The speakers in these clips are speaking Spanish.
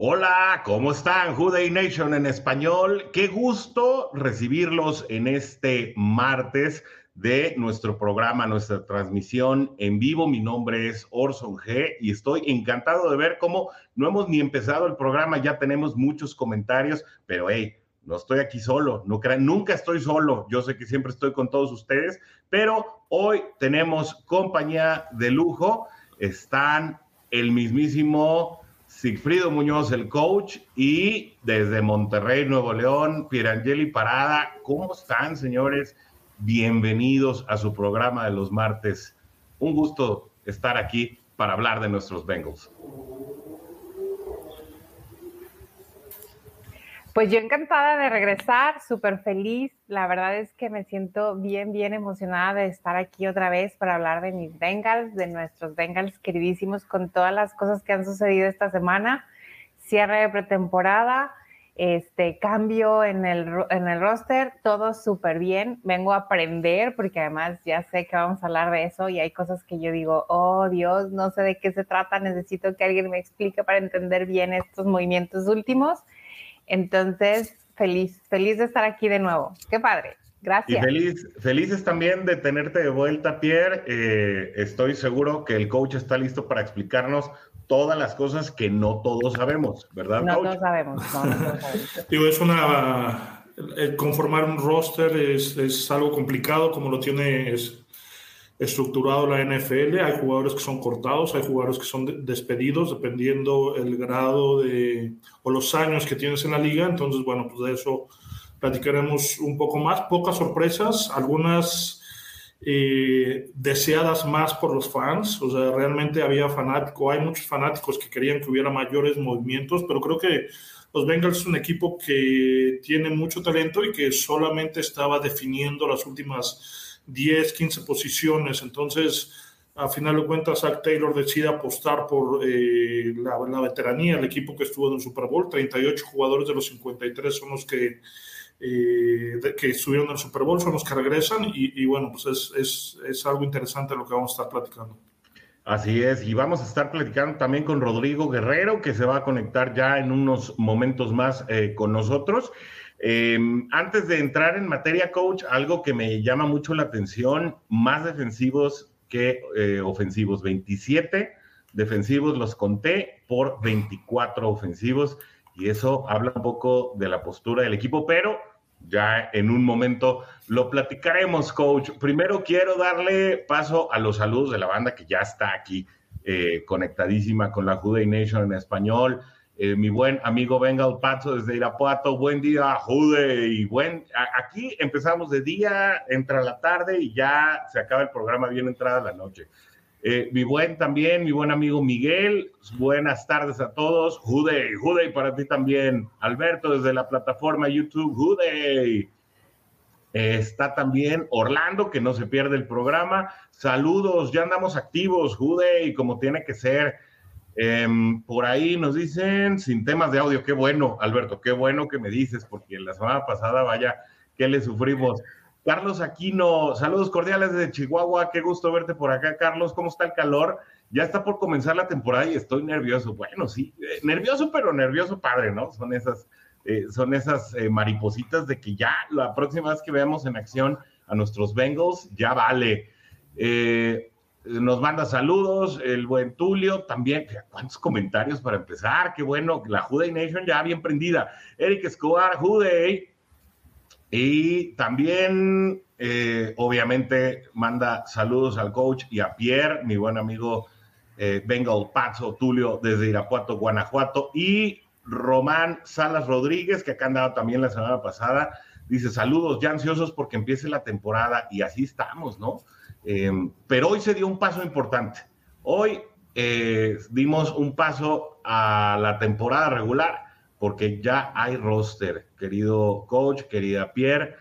Hola, ¿cómo están? Houday Nation en español. Qué gusto recibirlos en este martes de nuestro programa, nuestra transmisión en vivo. Mi nombre es Orson G y estoy encantado de ver cómo no hemos ni empezado el programa, ya tenemos muchos comentarios, pero hey, no estoy aquí solo, no crean, nunca estoy solo. Yo sé que siempre estoy con todos ustedes, pero hoy tenemos compañía de lujo. Están el mismísimo Sigfrido Muñoz, el coach, y desde Monterrey, Nuevo León, Pierangeli Parada. ¿Cómo están, señores? Bienvenidos a su programa de los martes. Un gusto estar aquí para hablar de nuestros Bengals. Pues yo encantada de regresar, súper feliz. La verdad es que me siento bien, bien emocionada de estar aquí otra vez para hablar de mis Bengals, de nuestros Bengals queridísimos, con todas las cosas que han sucedido esta semana. Cierre de pretemporada, este cambio en el, en el roster, todo súper bien. Vengo a aprender porque además ya sé que vamos a hablar de eso y hay cosas que yo digo, oh Dios, no sé de qué se trata, necesito que alguien me explique para entender bien estos movimientos últimos. Entonces, feliz, feliz de estar aquí de nuevo. Qué padre. Gracias. Y feliz, felices también de tenerte de vuelta, Pierre. Eh, estoy seguro que el coach está listo para explicarnos todas las cosas que no todos sabemos, ¿verdad? No todos sabemos. No, no sabemos. Digo, es una. conformar un roster es, es, algo complicado, como lo tiene estructurado la NFL. Hay jugadores que son cortados, hay jugadores que son despedidos, dependiendo el grado de. o los años que tienes en la liga. Entonces, bueno, pues de eso platicaremos un poco más. Pocas sorpresas, algunas eh, deseadas más por los fans. O sea, realmente había fanáticos, hay muchos fanáticos que querían que hubiera mayores movimientos, pero creo que los Bengals es un equipo que tiene mucho talento y que solamente estaba definiendo las últimas 10, 15 posiciones. Entonces, a final de cuentas, Zach Taylor decide apostar por eh, la, la, veteranía, el equipo que estuvo en el Super Bowl. 38 jugadores de los 53 son los que eh, que estuvieron en el Super Bowl son los que regresan y, bueno, pues es, es, es, algo interesante lo que vamos a estar platicando. Así es, y vamos a estar platicando también con Rodrigo Guerrero, que se va a conectar ya en unos momentos más eh, con nosotros. Eh, antes de entrar en materia, coach, algo que me llama mucho la atención, más defensivos que eh, ofensivos, 27 defensivos los conté por 24 ofensivos y eso habla un poco de la postura del equipo, pero ya en un momento lo platicaremos, coach. Primero quiero darle paso a los saludos de la banda que ya está aquí eh, conectadísima con la Juday Nation en español. Eh, mi buen amigo Bengal Pato desde Irapuato, buen día, Jude, buen, aquí empezamos de día, entra la tarde y ya se acaba el programa bien entrada la noche. Eh, mi buen también, mi buen amigo Miguel, buenas tardes a todos. Jude, Jude para ti también. Alberto desde la plataforma YouTube, Jude. está también Orlando, que no se pierde el programa. Saludos, ya andamos activos, Jude, como tiene que ser. Em, por ahí nos dicen, sin temas de audio, qué bueno, Alberto, qué bueno que me dices, porque la semana pasada, vaya, que le sufrimos. Carlos Aquino, saludos cordiales desde Chihuahua, qué gusto verte por acá, Carlos, ¿cómo está el calor? Ya está por comenzar la temporada y estoy nervioso. Bueno, sí, eh, nervioso, pero nervioso padre, ¿no? Son esas, eh, son esas eh, maripositas de que ya la próxima vez que veamos en acción a nuestros Bengals, ya vale. Nos manda saludos, el buen Tulio, también, cuántos comentarios para empezar, qué bueno, la Juday Nation ya bien prendida. Eric Escobar, Juday, y también, eh, obviamente, manda saludos al coach y a Pierre, mi buen amigo eh, Bengal Pazo Tulio desde Irapuato, Guanajuato. Y Román Salas Rodríguez, que acá andaba también la semana pasada, dice saludos, ya ansiosos porque empiece la temporada y así estamos, ¿no? Eh, pero hoy se dio un paso importante. Hoy eh, dimos un paso a la temporada regular, porque ya hay roster, querido coach, querida Pierre.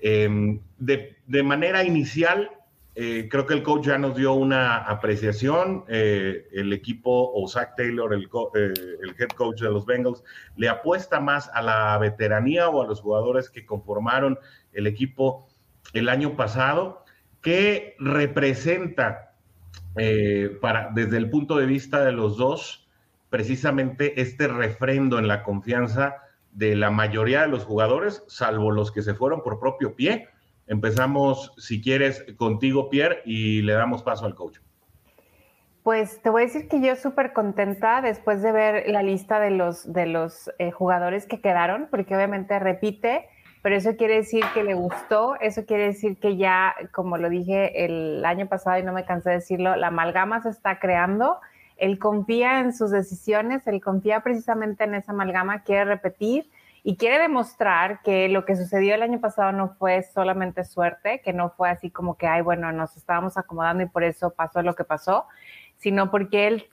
Em, de, manera inicial, eh, creo que el coach ya nos dio una apreciación. Eh, el equipo, o Zach Taylor, el, el, head coach de los Bengals, le apuesta más a la veteranía o a los jugadores que conformaron el equipo el año pasado, que representa eh, para, desde el punto de vista de los dos, precisamente este refrendo en la confianza de la mayoría de los jugadores, salvo los que se fueron por propio pie. Empezamos, si quieres, contigo, Pierre, y le damos paso al coach. Pues te voy a decir que yo súper contenta después de ver la lista de los, de los eh, jugadores que quedaron, porque obviamente repite pero eso quiere decir que le gustó, eso quiere decir que ya, como lo dije el año pasado y no me cansé de decirlo, la amalgama se está creando, él confía en sus decisiones, él confía precisamente en esa amalgama, quiere repetir y quiere demostrar que lo que sucedió el año pasado no fue solamente suerte, que no fue así como que, ay, bueno, nos estábamos acomodando y por eso pasó lo que pasó, sino porque él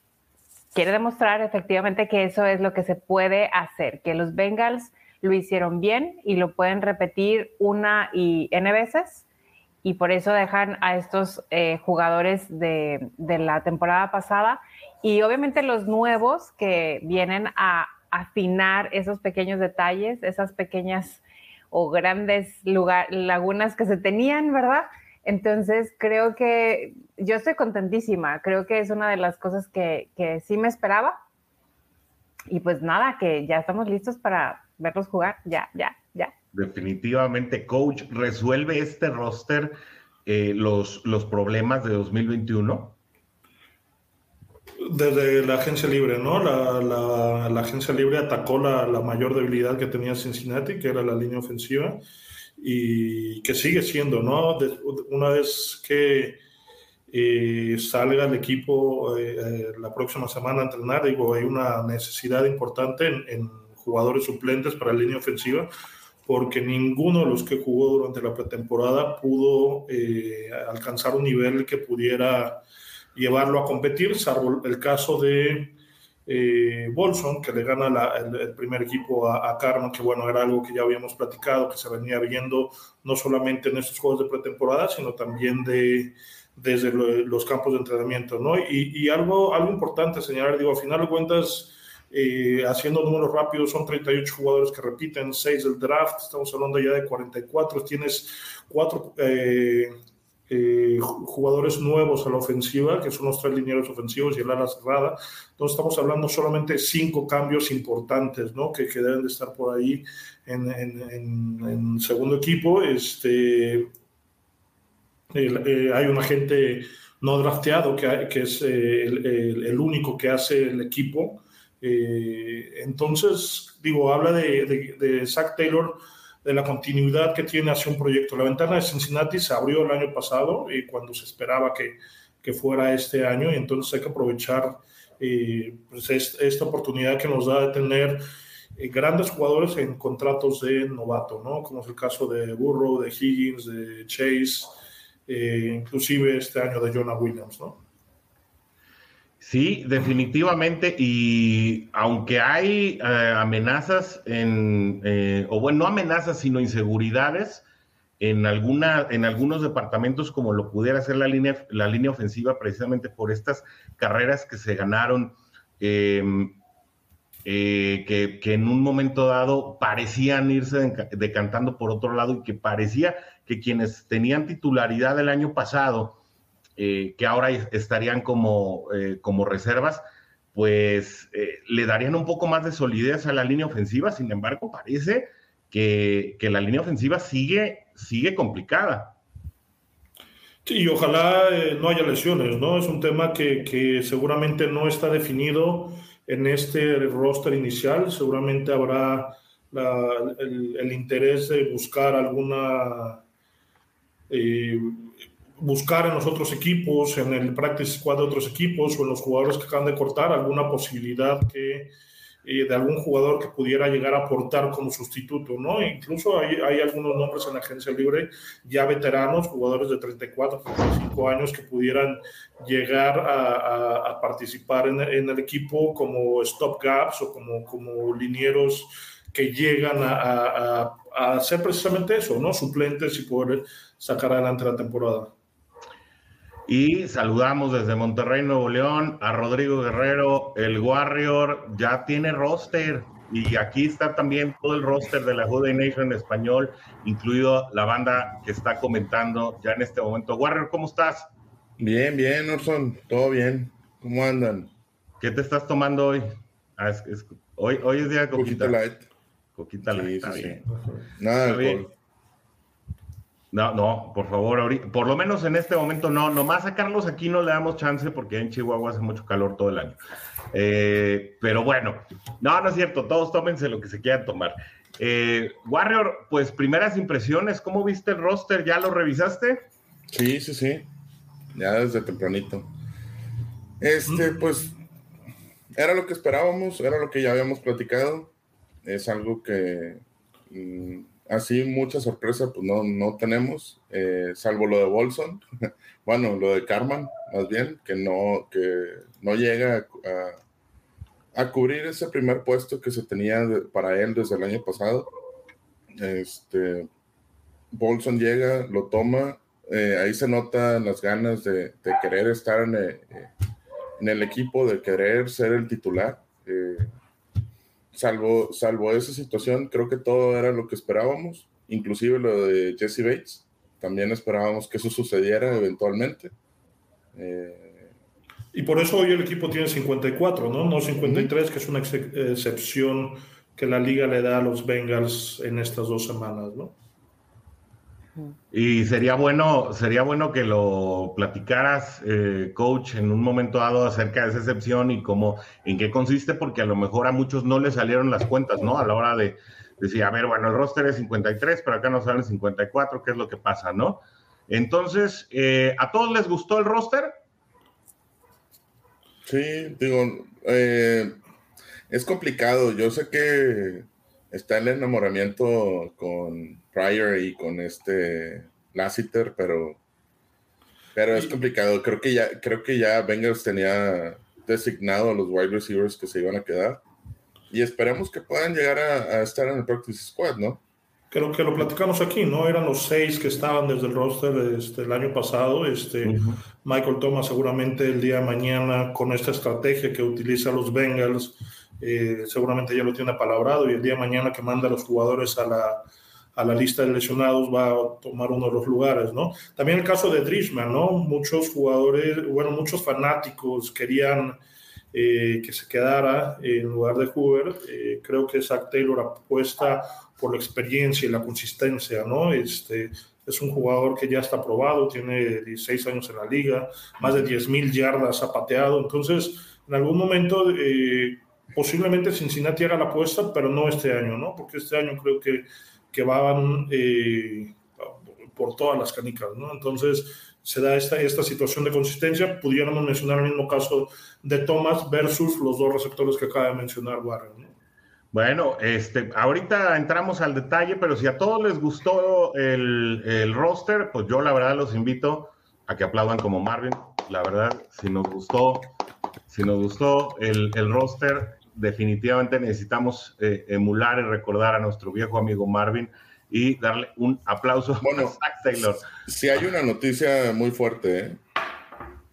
quiere demostrar efectivamente que eso es lo que se puede hacer, que los Bengals lo hicieron bien y lo pueden repetir una y n veces. Y por eso dejan a estos eh, jugadores de, la temporada pasada. Y obviamente los nuevos que vienen a afinar esos pequeños detalles, esas pequeñas o grandes lagunas que se tenían, ¿verdad? Entonces creo que yo estoy contentísima, creo que es una de las cosas que, que sí me esperaba. Y pues nada, que ya estamos listos para, verlos jugar, ya, ya, ya. Definitivamente, coach, ¿resuelve este roster eh, los, los problemas de 2021? Desde la agencia libre, ¿no? La, la, agencia libre atacó la, la, mayor debilidad que tenía Cincinnati, que era la línea ofensiva, y que sigue siendo, ¿no? una vez que eh, salga el equipo eh, la próxima semana a entrenar, digo, hay una necesidad importante en jugadores suplentes para la línea ofensiva, porque ninguno de los que jugó durante la pretemporada pudo eh, alcanzar un nivel que pudiera llevarlo a competir, salvo el caso de eh, Bolson, que le gana el, primer equipo a, Carmen, que bueno, era algo que ya habíamos platicado, que se venía viendo no solamente en estos juegos de pretemporada, sino también de, desde los campos de entrenamiento, ¿no? Y, y, algo, algo importante señalar, digo, a final de cuentas, eh, haciendo números rápidos, son 38 jugadores que repiten, 6 del draft, estamos hablando ya de 44, tienes 4 eh, eh, jugadores nuevos a la ofensiva, que son los tres linieros ofensivos y el ala cerrada. Entonces estamos hablando solamente 5 cambios importantes, ¿no? Que, que, deben de estar por ahí en, en, segundo equipo. Este, hay un agente no drafteado que, que es el, el, el, único que hace el equipo eh, entonces, digo, habla de, Zach Taylor, de la continuidad que tiene hacia un proyecto. La ventana de Cincinnati se abrió el año pasado y cuando se esperaba que, que fuera este año, y entonces hay que aprovechar eh, pues esta oportunidad que nos da de tener eh, grandes jugadores en contratos de novato, ¿no? Como es el caso de Burrow, de Higgins, de Chase, inclusive este año de Jonah Williams, ¿no? Sí, definitivamente. Y aunque hay eh, amenazas en, eh, o bueno, no amenazas, sino inseguridades en, alguna, en algunos departamentos, como lo pudiera ser la línea, la línea ofensiva, precisamente por estas carreras que se ganaron, em, eh, que, que, en un momento dado parecían irse decantando por otro lado y que parecía que quienes tenían titularidad el año pasado, eh, que ahora estarían como, eh, como reservas, pues eh, le darían un poco más de solidez a la línea ofensiva. Sin embargo, parece que, que la línea ofensiva sigue, sigue complicada. Sí, ojalá no haya lesiones, ¿no? Es un tema que, que, seguramente no está definido en este roster inicial. Seguramente habrá la, el, el, interés de buscar alguna buscar en los otros equipos, en el practice squad de otros equipos o en los jugadores que acaban de cortar alguna posibilidad que de algún jugador que pudiera llegar a aportar como sustituto, ¿no? Incluso hay, algunos nombres en la agencia libre ya veteranos, jugadores de 34, 35 años que pudieran llegar a, participar en, el equipo como stopgaps o como, como linieros que llegan a, a, hacer precisamente eso, ¿no? Suplentes y poder sacar adelante la temporada. Y saludamos desde Monterrey, Nuevo León, a Rodrigo Guerrero, el Warrior, ya tiene roster. Y aquí está también todo el roster de la Jude Nation en español, incluido la banda que está comentando ya en este momento. Warrior, ¿cómo estás? Bien, bien, Orson, todo bien. ¿Cómo andan? ¿Qué te estás tomando hoy? Ah, hoy, hoy es día de coquita. Coquita light. Coquita light, sí, sí, Nada de alcohol. No, no, por favor, por lo menos en este momento no, nomás a Carlos aquí no le damos chance porque en Chihuahua hace mucho calor todo el año. Eh, pero bueno, no, no es cierto, todos tómense lo que se quieran tomar. Eh, Warrior, pues primeras impresiones, ¿cómo viste el roster? ¿Ya lo revisaste? Sí, sí, sí, ya desde tempranito. Este, pues, era lo que esperábamos, era lo que ya habíamos platicado. Es algo que... Mm, así mucha sorpresa, pues no, no tenemos, eh, salvo lo de Bolson, bueno, lo de Carman, más bien, que no, que no llega a, a, cubrir ese primer puesto que se tenía para él desde el año pasado. Este, Bolson llega, lo toma, eh, ahí se notan las ganas de, de querer estar en el, eh, en el, equipo, de querer ser el titular salvo, salvo esa situación, creo que todo era lo que esperábamos, inclusive lo de Jesse Bates. También esperábamos que eso sucediera eventualmente. Eh, y por eso hoy el equipo tiene 54, ¿no? No 53, que es una excepción que la liga le da a los Bengals en estas dos semanas, ¿no? Y sería bueno, sería bueno que lo platicaras, eh, coach, en un momento dado acerca de esa excepción y cómo, en qué consiste, porque a lo mejor a muchos no les salieron las cuentas, ¿no? A la hora de decir, a ver, bueno, el roster es 53, pero acá nos salen 54, ¿qué es lo que pasa, no? Entonces, eh, ¿a todos les gustó el roster? Sí, digo, eh, es complicado. Yo sé que está el enamoramiento con Pryor y con este Lassiter, pero, pero es complicado. Creo que ya, creo que ya Bengals tenía designado a los wide receivers que se iban a quedar. Y esperemos que puedan llegar a, estar en el practice squad, ¿no? Creo que lo platicamos aquí, ¿no? Eran los seis que estaban desde el roster este, el año pasado. Este, Michael Thomas seguramente el día de mañana con esta estrategia que utiliza los Bengals, eh, seguramente ya lo tiene apalabrado y el día de mañana que manda a los jugadores a la, a la lista de lesionados va a tomar uno de los lugares, ¿no? También el caso de Drishman, ¿no? Muchos jugadores, bueno, muchos fanáticos querían eh, que se quedara en lugar de Hoover. Eh, creo que Zach Taylor apuesta por la experiencia y la consistencia, ¿no? Este, es un jugador que ya está probado, tiene 16 años en la liga, más de 10 mil yardas ha pateado, entonces en algún momento eh, posiblemente Cincinnati haga la apuesta, pero no este año, ¿no? Porque este año creo que que van eh, por todas las canicas, ¿no? Entonces se da esta, esta situación de consistencia. Pudiéramos mencionar el mismo caso de Thomas versus los dos receptores que acaba de mencionar Warren, ¿no? Bueno, este, ahorita entramos al detalle, pero si a todos les gustó el, el, roster, pues yo la verdad los invito a que aplaudan como Marvin. La verdad, si nos gustó, si nos gustó el, el roster, definitivamente necesitamos eh, emular y recordar a nuestro viejo amigo Marvin y darle un aplauso bueno, a Zach Taylor. Si hay una noticia muy fuerte, ¿eh?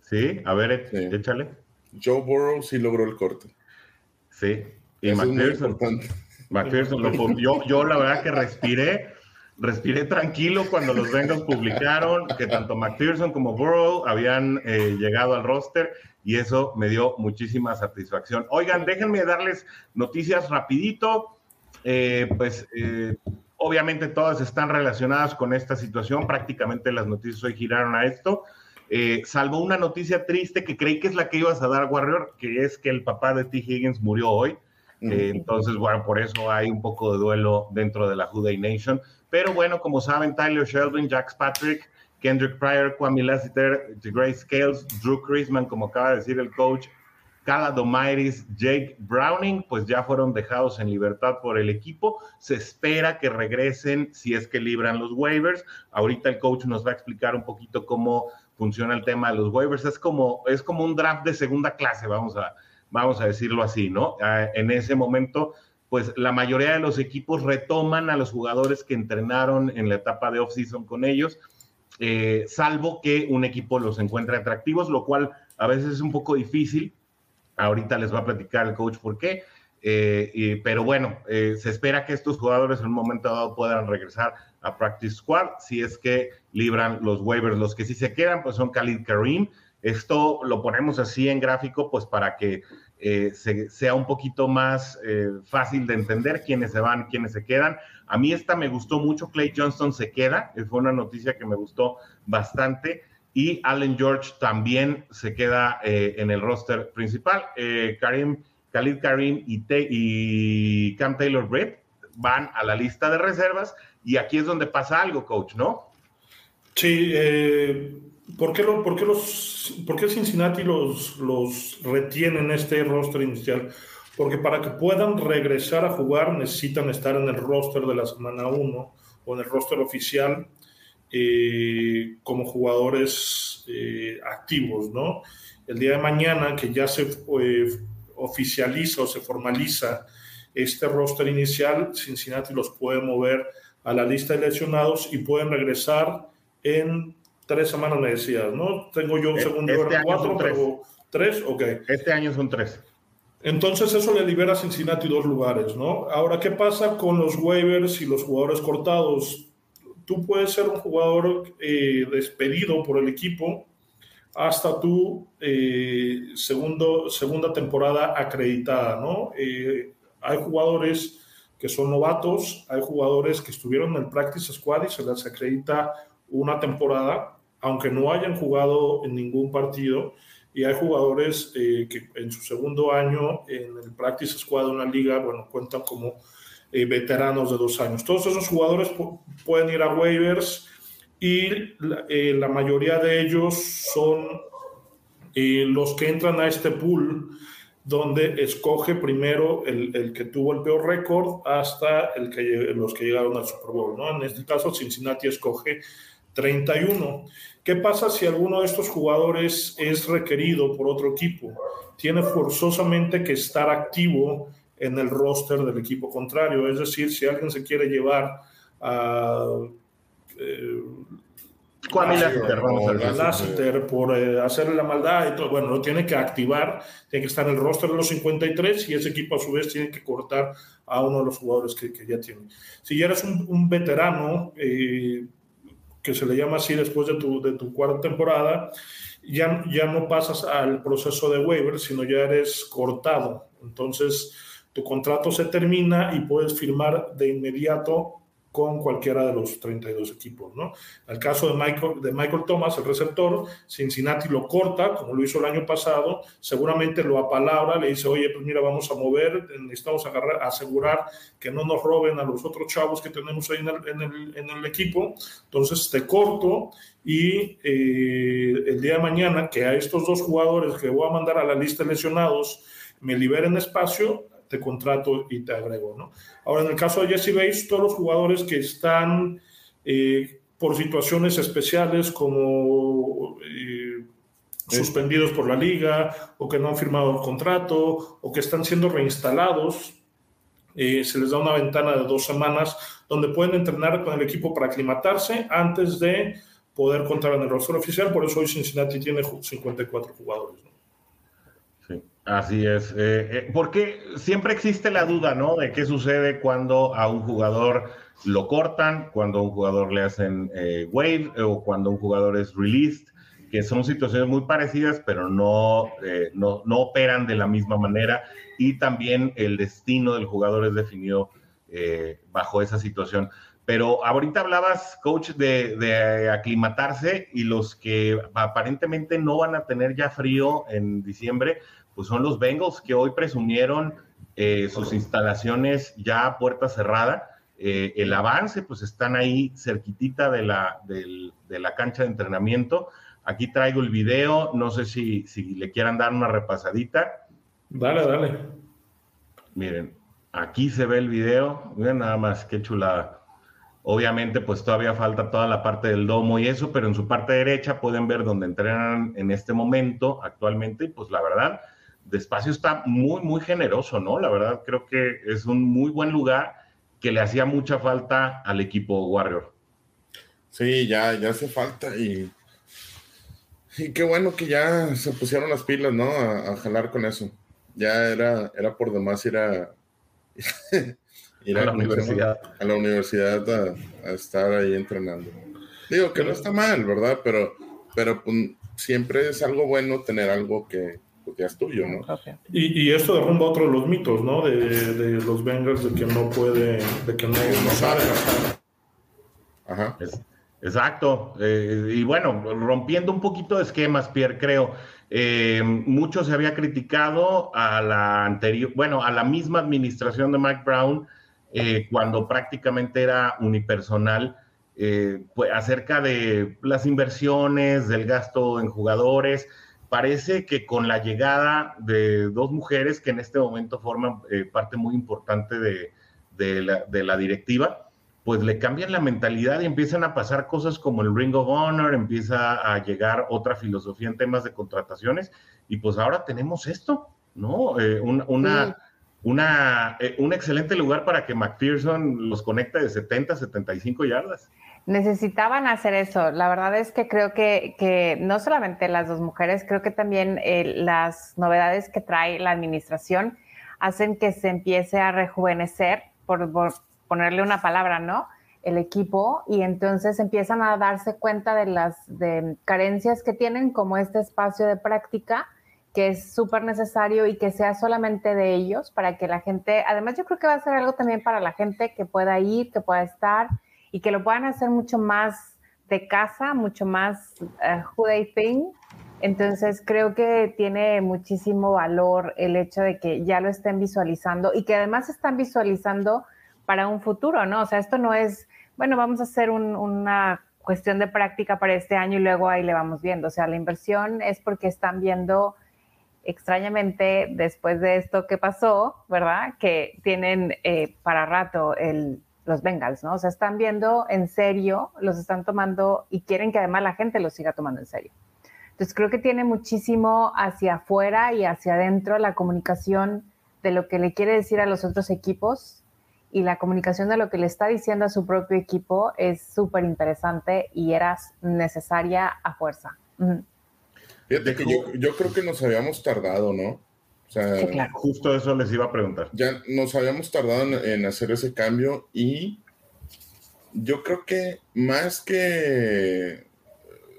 Sí, a ver, échale. Joe Burrow sí logró el corte. Sí, y McPherson. McPherson yo, yo la verdad que respiré, respiré tranquilo cuando los Bengals publicaron que tanto McPherson como Burrow habían eh, llegado al roster y eso me dio muchísima satisfacción. Oigan, déjenme darles noticias rapidito. Eh, pues eh, obviamente todas están relacionadas con esta situación, prácticamente las noticias hoy giraron a esto, eh, salvo una noticia triste que creí que es la que ibas a dar, Warrior, que es que el papá de T. Higgins murió hoy. entonces, bueno, por eso hay un poco de duelo dentro de la Juday Nation. Pero bueno, como saben, Tyler Sheldon, Jax Patrick, Kendrick Pryor, Kwame Lassiter, Grace Scales, Drew Chrisman, como acaba de decir el coach, Caladomairis, Jake Browning, pues ya fueron dejados en libertad por el equipo. Se espera que regresen si es que libran los waivers. Ahorita el coach nos va a explicar un poquito cómo funciona el tema de los waivers. Es como, es como un draft de segunda clase, vamos a, vamos a decirlo así, ¿no? Ah, en ese momento, pues la mayoría de los equipos retoman a los jugadores que entrenaron en la etapa de off-season con ellos, eh, salvo que un equipo los encuentre atractivos, lo cual a veces es un poco difícil Ahorita les va a platicar el coach por qué. Eh, pero bueno, eh, se espera que estos jugadores en un momento dado puedan regresar a Practice Squad si es que libran los waivers. Los que sí se quedan, pues son Khalid Karim. Esto lo ponemos así en gráfico, pues para que eh, sea un poquito más fácil de entender quiénes se van, quiénes se quedan. A mí esta me gustó mucho. Clay Johnston se queda. Fue una noticia que me gustó bastante y Allen George también se queda eh, en el roster principal. Eh, Karim, Khalid Karim y, y Cam Taylor Britt van a la lista de reservas y aquí es donde pasa algo, coach, ¿no? Sí, eh, ¿por, qué lo, los, ¿por Cincinnati los, los retiene en este roster inicial? Porque para que puedan regresar a jugar necesitan estar en el roster de la semana 1 o en el roster oficial eh, como jugadores eh, activos, ¿no? El día de mañana, que ya se eh, oficializa o se formaliza este roster inicial, Cincinnati los puede mover a la lista de lesionados y pueden regresar en tres semanas, me decías, ¿no? Tengo yo, según este yo, cuatro, pero tres, ok. Este año son tres. Entonces eso le libera a Cincinnati dos lugares, ¿no? Ahora, ¿qué pasa con los waivers y los jugadores cortados? tú puedes ser un jugador eh, despedido por el equipo hasta tu eh, segundo, segunda temporada acreditada, ¿no? Eh, hay jugadores que son novatos, hay jugadores que estuvieron en el Practice Squad y se les acredita una temporada, aunque no hayan jugado en ningún partido, y hay jugadores que en su segundo año en el Practice Squad de una liga, bueno, cuentan como eh, veteranos de dos años. Todos esos jugadores pueden ir a waivers y eh, la mayoría de ellos son eh, los que entran a este pool donde escoge primero el, el que tuvo el peor récord hasta el que, los que llegaron al Super Bowl. ¿no? En este caso, Cincinnati escoge 31. ¿Qué pasa si alguno de estos jugadores es requerido por otro equipo? Tiene forzosamente que estar activo en el roster del equipo contrario. Es decir, si alguien se quiere llevar a... Eh, Lassiter por eh, hacerle la maldad y todo, bueno, lo tiene que activar, tiene que estar en el roster de los 53 y ese equipo a su vez tiene que cortar a uno de los jugadores que, ya tiene. Si ya eres un, veterano, eh, que se le llama así después de tu, de tu cuarta temporada, ya, ya no pasas al proceso de waiver, sino ya eres cortado. Entonces, tu contrato se termina y puedes firmar de inmediato con cualquiera de los 32 equipos. ¿no? En el caso de Michael, de Michael Thomas, el receptor, Cincinnati lo corta, como lo hizo el año pasado, seguramente lo apalabra, le dice, oye, pues mira, vamos a mover, necesitamos agarrar, asegurar que no nos roben a los otros chavos que tenemos ahí en el, equipo, entonces te corto y eh, el día de mañana que a estos dos jugadores que voy a mandar a la lista de lesionados me liberen espacio, te contrato y te agrego, ¿no? Ahora, en el caso de Jesse Bates, todos los jugadores que están eh, por situaciones especiales como eh, suspendidos por la liga o que no han firmado el contrato o que están siendo reinstalados, eh, se les da una ventana de dos semanas donde pueden entrenar con el equipo para aclimatarse antes de poder contar en el roster oficial. Por eso hoy Cincinnati tiene 54 jugadores. ¿no? Así es, eh, eh, porque siempre existe la duda, ¿no? De qué sucede cuando a un jugador lo cortan, cuando a un jugador le hacen eh, wave o cuando un jugador es released, que son situaciones muy parecidas, pero no, no, no, operan de la misma manera y también el destino del jugador es definido bajo esa situación. Pero ahorita hablabas, coach, de, de, aclimatarse y los que aparentemente no van a tener ya frío en diciembre, pues son los Bengals que hoy presumieron eh, sus instalaciones ya a puerta cerrada. Eh, el avance, pues están ahí cerquitita de la, de la cancha de entrenamiento. Aquí traigo el video, no sé si, si le quieran dar una repasadita. Dale, dale. Miren, aquí se ve el video. Miren nada más, qué chulada. Obviamente, pues todavía falta toda la parte del domo y eso, pero en su parte derecha pueden ver donde entrenan en este momento actualmente. Pues la verdad, de espacio está muy, muy generoso, ¿no? La verdad, creo que es un muy buen lugar que le hacía mucha falta al equipo Warrior. Sí, ya, ya hace falta y, y qué bueno que ya se pusieron las pilas, ¿no? A, jalar con eso. Ya era, era por demás ir a, ir a, la universidad. A la universidad a, estar ahí entrenando. Digo que no está mal, ¿verdad? Pero, pero pues, siempre es algo bueno tener algo que, pues, ya es tuyo, ¿no? Y, y esto derrumba otro de los mitos, ¿no? De, de, los Bengals, de que no puede, de que no, no sabe Ajá. exacto. Eh, y bueno, rompiendo un poquito de esquemas, Pierre, creo. Eh, mucho se había criticado a la anterior, bueno, a la misma administración de Mike Brown eh, cuando prácticamente era unipersonal, pues, acerca de las inversiones, del gasto en jugadores parece que con la llegada de dos mujeres que en este momento forman eh, parte muy importante de, la, directiva, pues le cambian la mentalidad y empiezan a pasar cosas como el Ring of Honor, empieza a llegar otra filosofía en temas de contrataciones y pues ahora tenemos esto, ¿no? Eh, una, una, eh, un excelente lugar para que McPherson los conecte de 70 a 75 yardas necesitaban hacer eso. La verdad es que creo que, no solamente las dos mujeres, creo que también eh, las novedades que trae la administración hacen que se empiece a rejuvenecer, por, ponerle una palabra, ¿no? El equipo y entonces empiezan a darse cuenta de las carencias que tienen como este espacio de práctica que es súper necesario y que sea solamente de ellos para que la gente, además yo creo que va a ser algo también para la gente que pueda ir, que pueda estar, y que lo puedan hacer mucho más de casa, mucho más uh, who they think. Entonces creo que tiene muchísimo valor el hecho de que ya lo estén visualizando y que además están visualizando para un futuro, ¿no? O sea, esto no es, bueno, vamos a hacer una cuestión de práctica para este año y luego ahí le vamos viendo. O sea, la inversión es porque están viendo extrañamente después de esto que pasó, ¿verdad? Que tienen eh, para rato el, los Bengals, ¿no? O sea, están viendo en serio, los están tomando y quieren que además la gente los siga tomando en serio. Entonces creo que tiene muchísimo hacia afuera y hacia adentro la comunicación de lo que le quiere decir a los otros equipos y la comunicación de lo que le está diciendo a su propio equipo es súper interesante y era necesaria a fuerza. Fíjate que yo, yo creo que nos habíamos tardado, ¿no? Sea, justo eso les iba a preguntar. Ya nos habíamos tardado en, hacer ese cambio y yo creo que más que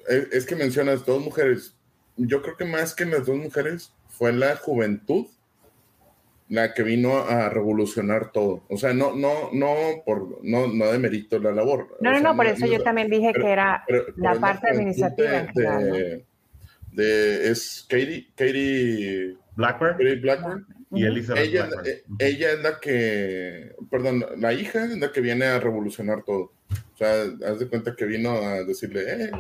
es, que mencionas dos mujeres, yo creo que más que las dos mujeres fue la juventud la que vino a revolucionar todo. O sea, no, no, no por, no, no de mérito la labor. No, no, no, por eso yo también dije que era la parte administrativa. De, es Katie, Katie Blackburn. Y Elizabeth ella, eh, ella es la que, perdón, la hija es la que viene a revolucionar todo. O sea, haz de cuenta que vino a decirle, eh,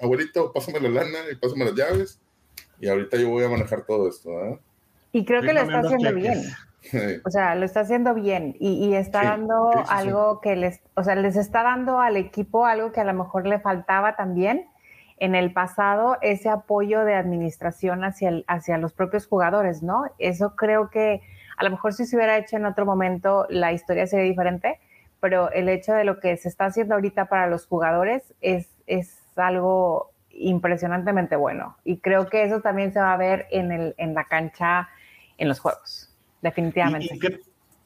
abuelito, pásame la lana y pásame las llaves. Y ahorita yo voy a manejar todo esto. Y creo que lo está haciendo bien. O sea, lo está haciendo bien y, está dando algo que les, o sea, les está dando al equipo algo que a lo mejor le faltaba también en el pasado ese apoyo de administración hacia, hacia los propios jugadores, ¿no? Eso creo que a lo mejor si se hubiera hecho en otro momento la historia sería diferente, pero el hecho de lo que se está haciendo ahorita para los jugadores es, es algo impresionantemente bueno. Y creo que eso también se va a ver en, el, en la cancha, en los juegos, definitivamente.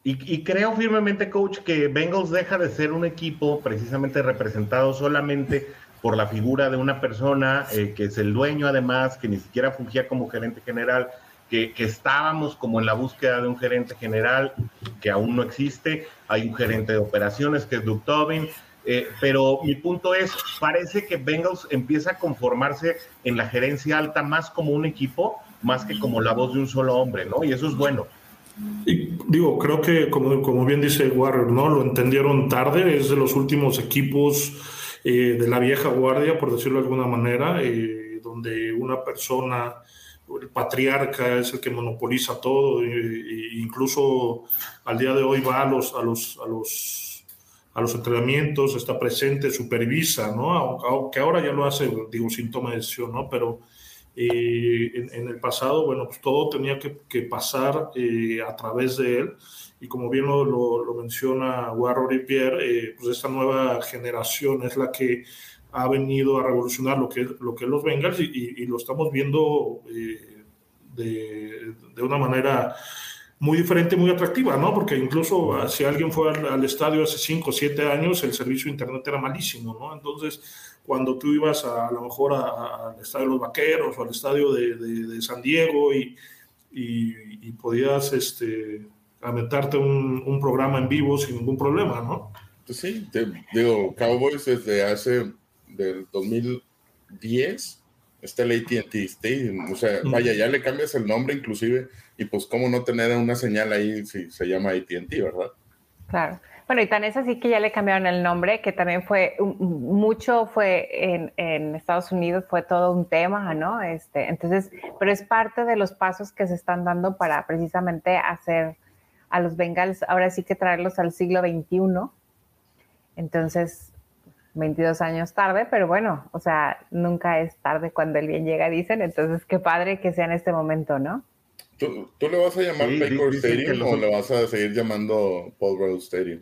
Y, y, creo firmemente, coach, que Bengals deja de ser un equipo precisamente representado solamente por la figura de una persona eh, que es el dueño además, que ni siquiera fungía como gerente general, que, estábamos como en la búsqueda de un gerente general que aún no existe, hay un gerente de operaciones que es Doug Tobin, eh, pero mi punto es, parece que Bengals empieza a conformarse en la gerencia alta más como un equipo, más que como la voz de un solo hombre, ¿no? Y eso es bueno. Y digo, creo que como, como bien dice Warrior, ¿no? Lo entendieron tarde, es de los últimos equipos eh, de la vieja guardia, por decirlo de alguna manera, eh, donde una persona el patriarca es el que monopoliza todo, e, incluso al día de hoy va a los, a los, a los, a los entrenamientos, está presente, supervisa, ¿no? Aunque ahora ya lo hace, digo, sin toma de decisión. Pero eh, en, el pasado, bueno, pues todo tenía que, pasar eh, a través de él. Y como bien lo, lo, menciona Warren Pierre, eh, pues esta nueva generación es la que ha venido a revolucionar lo que, lo que los Bengals y, lo estamos viendo eh, de, de, una manera muy diferente, muy atractiva, ¿no? Porque incluso si alguien fue al, estadio hace 5 o 7 años, el servicio de internet era malísimo, ¿no? Entontonces, cuando tú ibas a, lo mejor al estadio de los Vaqueros o al estadio de, de, San Diego y, y, podías este, aventarte un, un, programa en vivo sin ningún problema, ¿no? Pues sí, digo, Cowboys desde hace del 2010 está el ATT Stadium. O sea, vaya, ya le cambias el nombre inclusive y pues cómo no tener una señal ahí si se llama ATT, ¿verdad? Claro. Bueno, y tan es así que ya le cambiaron el nombre, que también fue, mucho fue en, en, Estados Unidos, fue todo un tema, ¿no? Este, entonces, pero es parte de los pasos que se están dando para precisamente hacer a los Bengals, ahora sí que traerlos al siglo XXI. Entonces, 22 años tarde, pero bueno, o sea, nunca es tarde cuando el bien llega, dicen, entonces qué padre que sea en este momento, ¿no? ¿Tú, tú le vas a llamar sí, Stadium o le vas a seguir llamando Paul Brown Stadium?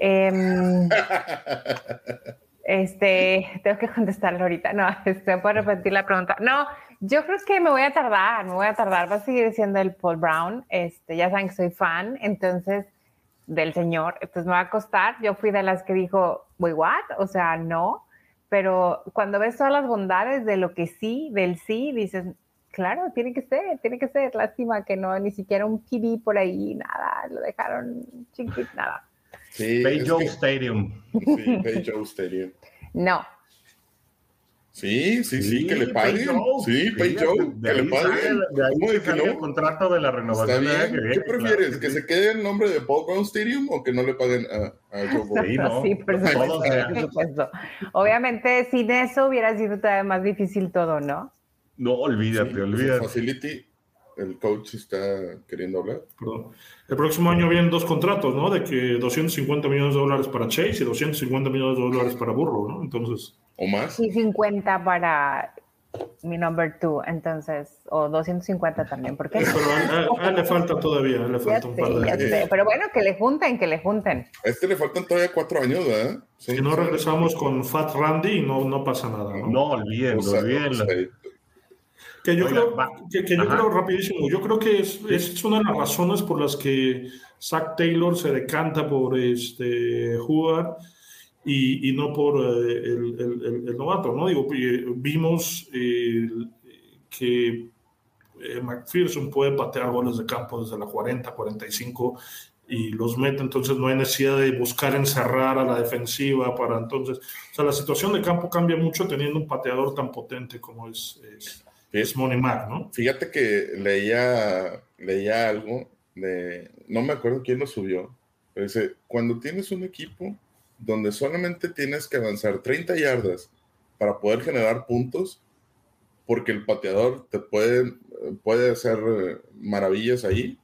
Em, este, tengo que contestarlo ahorita. No, este, puedo repetir la pregunta. No, yo creo que me voy a tardar, me voy a tardar. Va a seguir siendo el Paul Brown. Este, ya saben que soy fan, entonces del Señor, entonces me va a costar. Yo fui de las que dijo, wait, what? O sea, no. Pero cuando ves todas las bondades de lo que sí, del sí, dices, claro, tiene que ser, tiene que ser. Lástima que no, ni siquiera un TV por ahí, nada, lo dejaron chiquito, nada. Sí, Stadium. Sí, Stadium. No, Sí, sí, sí, que le paguen. Sí, Pay Joe, que le paguen. De ahí ¿Cómo que no? el contrato de la renovación. ¿Qué prefieres? ¿Que se quede el nombre de Paul Brown Stadium o que no le paguen a, a Joe Sí, no. sí por, supuesto, Obviamente, sin eso hubiera sido todavía más difícil todo, ¿no? No, olvídate, sí, olvídate. Facility el coach está queriendo hablar. Perdón. El próximo año vienen dos contratos, ¿no? De que 250 millones de dólares para Chase y 250 millones de dólares para Burrow, ¿no? Entonces. ¿O más? Y 50 para mi number two, entonces, o 250 también, ¿por qué? Pero a, él le falta todavía, le falta un par de Pero bueno, que le junten, que le junten. A este le faltan todavía cuatro años, ¿verdad? Si no regresamos con Fat Randy, no, no pasa nada, ¿no? No, olvídenlo, olvídenlo. Que yo, creo, que, yo creo, rapidísimo, yo creo que es, es, una de las razones por las que Zach Taylor se decanta por este, jugar y, y no por eh, el, el, el, novato, ¿no? Digo, eh, vimos eh, que McPherson puede patear goles de campo desde la 40, 45 y los mete, entonces no hay necesidad de buscar encerrar a la defensiva para entonces, o sea, la situación de campo cambia mucho teniendo un pateador tan potente como es, es es Money Mac, ¿no? Fíjate que leía, leía algo de, no me acuerdo quién lo subió, pero dice, cuando tienes un equipo donde solamente tienes que avanzar 30 yardas para poder generar puntos, porque el pateador te puede, puede hacer maravillas ahí,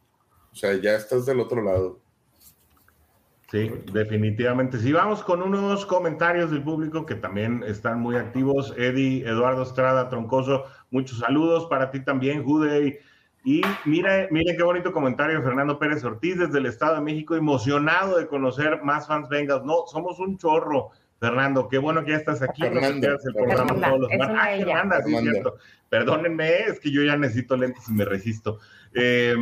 o sea, ya estás del otro lado. Sí, definitivamente. Si vamos con unos comentarios del público que también están muy activos. Eddie, Eduardo Estrada, Troncoso, muchos saludos para ti también, Jude. Y mire, mire qué bonito comentario, Fernando Pérez Ortiz desde el Estado de México, emocionado de conocer más fans vengas. No, somos un chorro, Fernando. Qué bueno que ya estás aquí. Fernanda, el programa todos los ah, sí, cierto. Perdónenme, es que yo ya necesito lentes y me resisto. Eh,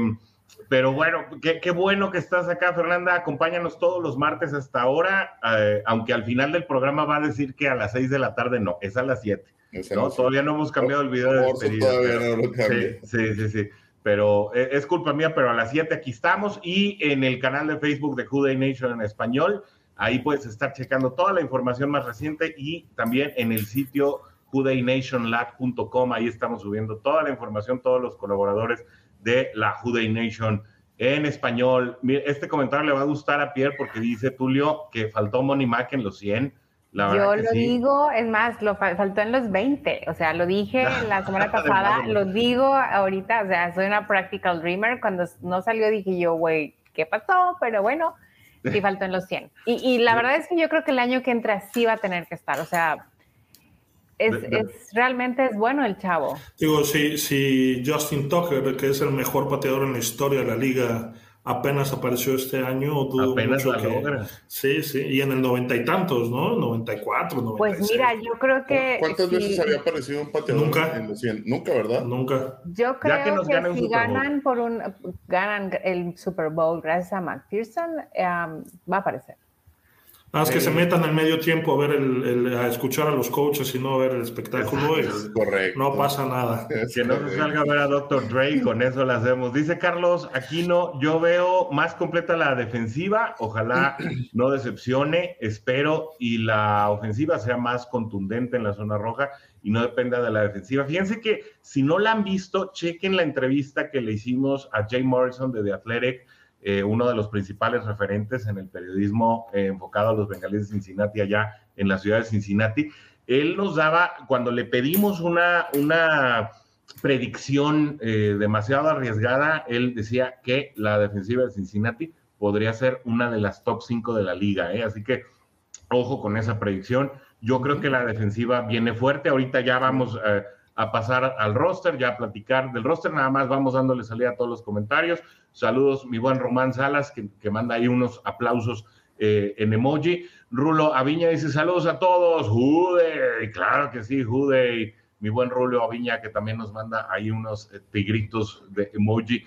pero bueno, qué, bueno que estás acá, Fernanda. Acompáñanos todos los martes hasta ahora, eh, aunque al final del programa va a decir que a las seis de la tarde no, es a las siete. ¿no? Todavía no hemos cambiado el video de despedida. Todavía no lo sí, sí, sí, sí. Pero eh, es culpa mía, pero a las siete aquí estamos y en el canal de Facebook de Juday Nation en español. Ahí puedes estar checando toda la información más reciente y también en el sitio judaynationlab.com. Ahí estamos subiendo toda la información, todos los colaboradores de la Juday Nation en español. Este comentario le va a gustar a Pierre porque dice Tulio que faltó Money Mac en los 100. Yo lo digo, es más, lo faltó en los 20, o sea, lo dije la semana pasada, lo digo ahorita, o sea, soy una practical dreamer, cuando no salió dije yo, güey, ¿qué pasó? Pero bueno, sí faltó en los 100. Y, y la verdad es que yo creo que el año que entra sí va a tener que estar, o sea, es, es, realmente es bueno el chavo. Digo, si, si Justin Tucker, que es el mejor pateador en la historia de la liga, apenas apareció este año. apenas la logra. Sí, sí, y en el noventa y tantos, ¿no? 94, 96. Pues mira, yo creo que... ¿Cuántas veces había aparecido un pateador Nunca. en los 100? Nunca, ¿verdad? Nunca. Yo creo que, si ganan por un... ganan el Super Bowl gracias a McPherson, um, va a aparecer. Más que se metan al medio tiempo a ver el, a escuchar a los coaches y no a ver el espectáculo. Es correcto. No pasa nada. que no se salga a ver a Dr. Dre con eso lo hacemos. Dice Carlos Aquino, yo veo más completa la defensiva, ojalá no decepcione, espero, y la ofensiva sea más contundente en la zona roja y no dependa de la defensiva. Fíjense que si no la han visto, chequen la entrevista que le hicimos a Jay Morrison de The Athletic eh, uno de los principales referentes en el periodismo eh, enfocado a los bengalíes de Cincinnati, allá en la ciudad de Cincinnati. Él nos daba, cuando le pedimos una, una predicción eh, demasiado arriesgada, él decía que la defensiva de Cincinnati podría ser una de las top 5 de la liga. Así que ojo con esa predicción. Yo creo que la defensiva viene fuerte. Ahorita ya vamos a pasar al roster, ya a platicar del roster. Nada más vamos dándole salida a todos los comentarios. Saludos, mi buen Román Salas, que, manda ahí unos aplausos eh, en emoji. Rulo Aviña dice: Saludos a todos. Jude, claro que sí, Jude. Mi buen Rulo Aviña, que también nos manda ahí unos eh, tigritos de emoji.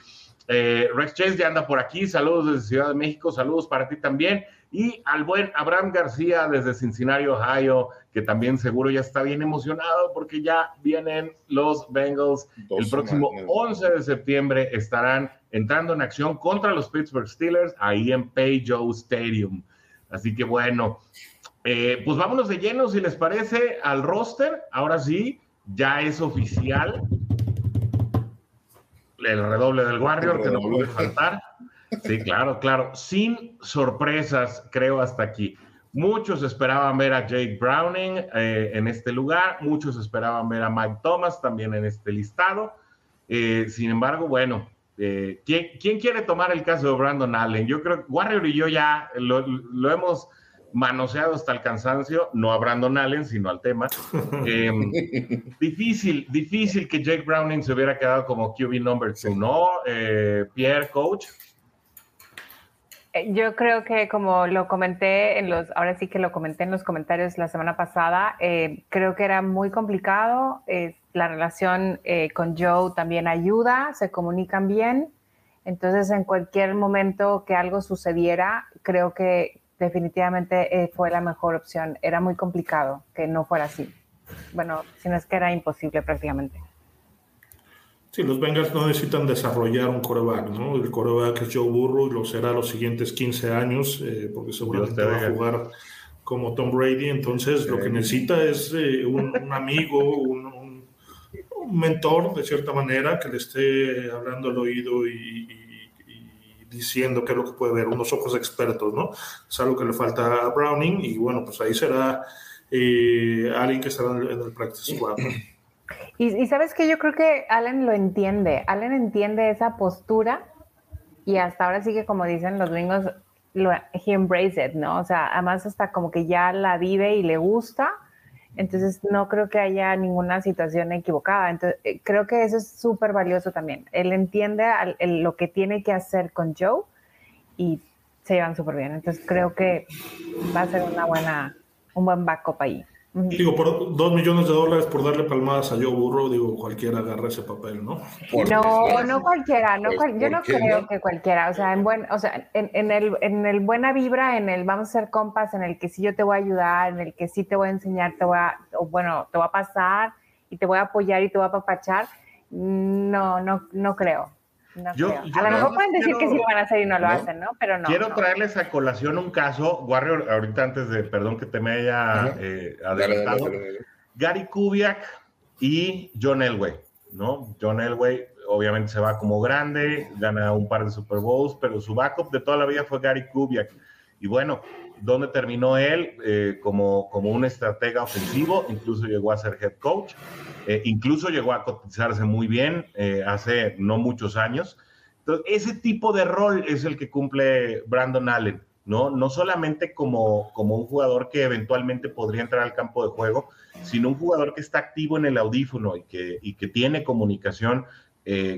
Eh, Rex Chase ya anda por aquí. Saludos desde Ciudad de México. Saludos para ti también. Y al buen Abraham García desde Cincinnati, Ohio, que también seguro ya está bien emocionado porque ya vienen los Bengals. el próximo 11 de septiembre estarán entrando en acción contra los Pittsburgh Steelers ahí en Payjoe Stadium. Así que bueno, eh, pues vámonos de lleno, si les parece, al roster. Ahora sí, ya es oficial el redoble del Warrior, que no puede faltar. Sí, claro, claro. Sin sorpresas, creo, hasta aquí. Muchos esperaban ver a Jake Browning eh, en este lugar, muchos esperaban ver a Mike Thomas también en este listado. Eh, sin embargo, bueno, eh, ¿quién, quiere tomar el caso de Brandon Allen? Yo creo que Warrior y yo ya lo, hemos manoseado hasta el cansancio, no a Brandon Allen, sino al tema. Em, difícil, difícil que Jake Browning se hubiera quedado como QB number two, ¿no? Pierre, coach. Eh, yo creo que como lo comenté en los, ahora sí que lo comenté en los comentarios la semana pasada, eh, creo que era muy complicado. la relación eh, con Joe también ayuda, se comunican bien. Entonces, en cualquier momento que algo sucediera, creo que definitivamente fue la mejor opción. Era muy complicado que no fuera así. Bueno, si no es que era imposible prácticamente. Sí, los Bengals no necesitan desarrollar un coreback, ¿no? El coreback es Joe Burrow y lo será los siguientes 15 años, eh, porque seguramente va a jugar como Tom Brady. Entonces, lo que necesita es eh, un, amigo, un, mentor, de cierta manera, que le esté hablando al oído y, diciendo qué es lo que puede ver, unos ojos expertos, ¿no? Es algo que le falta a Browning y bueno, pues ahí será eh, alguien que estará en el, practice squad. Y, sabes que yo creo que Allen lo entiende. Allen entiende esa postura y hasta ahora sí que como dicen los gringos, he embrace it, ¿no? O sea, además hasta como que ya la vive y le gusta. Entonces no creo que haya ninguna situación equivocada. Entonces eh, creo que eso es súper valioso también. Él entiende lo que tiene que hacer con Joe y se llevan súper bien. Entonces creo que va a ser una buena, un buen backup ahí. Digo, por dos millones de dólares por darle palmadas a Joe Burrow, digo, cualquiera agarra ese papel, ¿no? no, no cualquiera, no pues, yo no creo que cualquiera, o sea, en buen, o sea, en, el, en el buena vibra, en el vamos a ser compas, en el que sí yo te voy a ayudar, en el que sí te voy a enseñar, te voy a, o bueno, te voy a pasar y te voy a apoyar y te voy a papachar, no, no, no creo yo, a lo mejor pueden decir que sí lo van a hacer y no lo hacen, ¿no? Pero no. Quiero traerles a colación un caso, Warrior, ahorita antes de, perdón que te me haya eh, adelantado, Gary Kubiak y John Elway, ¿no? John Elway obviamente se va como grande, gana un par de Super Bowls, pero su backup de toda la vida fue Gary Kubiak. Y bueno, donde terminó él eh, como, como un estratega ofensivo, incluso llegó a ser head coach, eh, incluso llegó a cotizarse muy bien eh, hace no muchos años. Entonces, ese tipo de rol es el que cumple Brandon Allen, ¿no? No solamente como, como un jugador que eventualmente podría entrar al campo de juego, sino un jugador que está activo en el audífono y que, y que tiene comunicación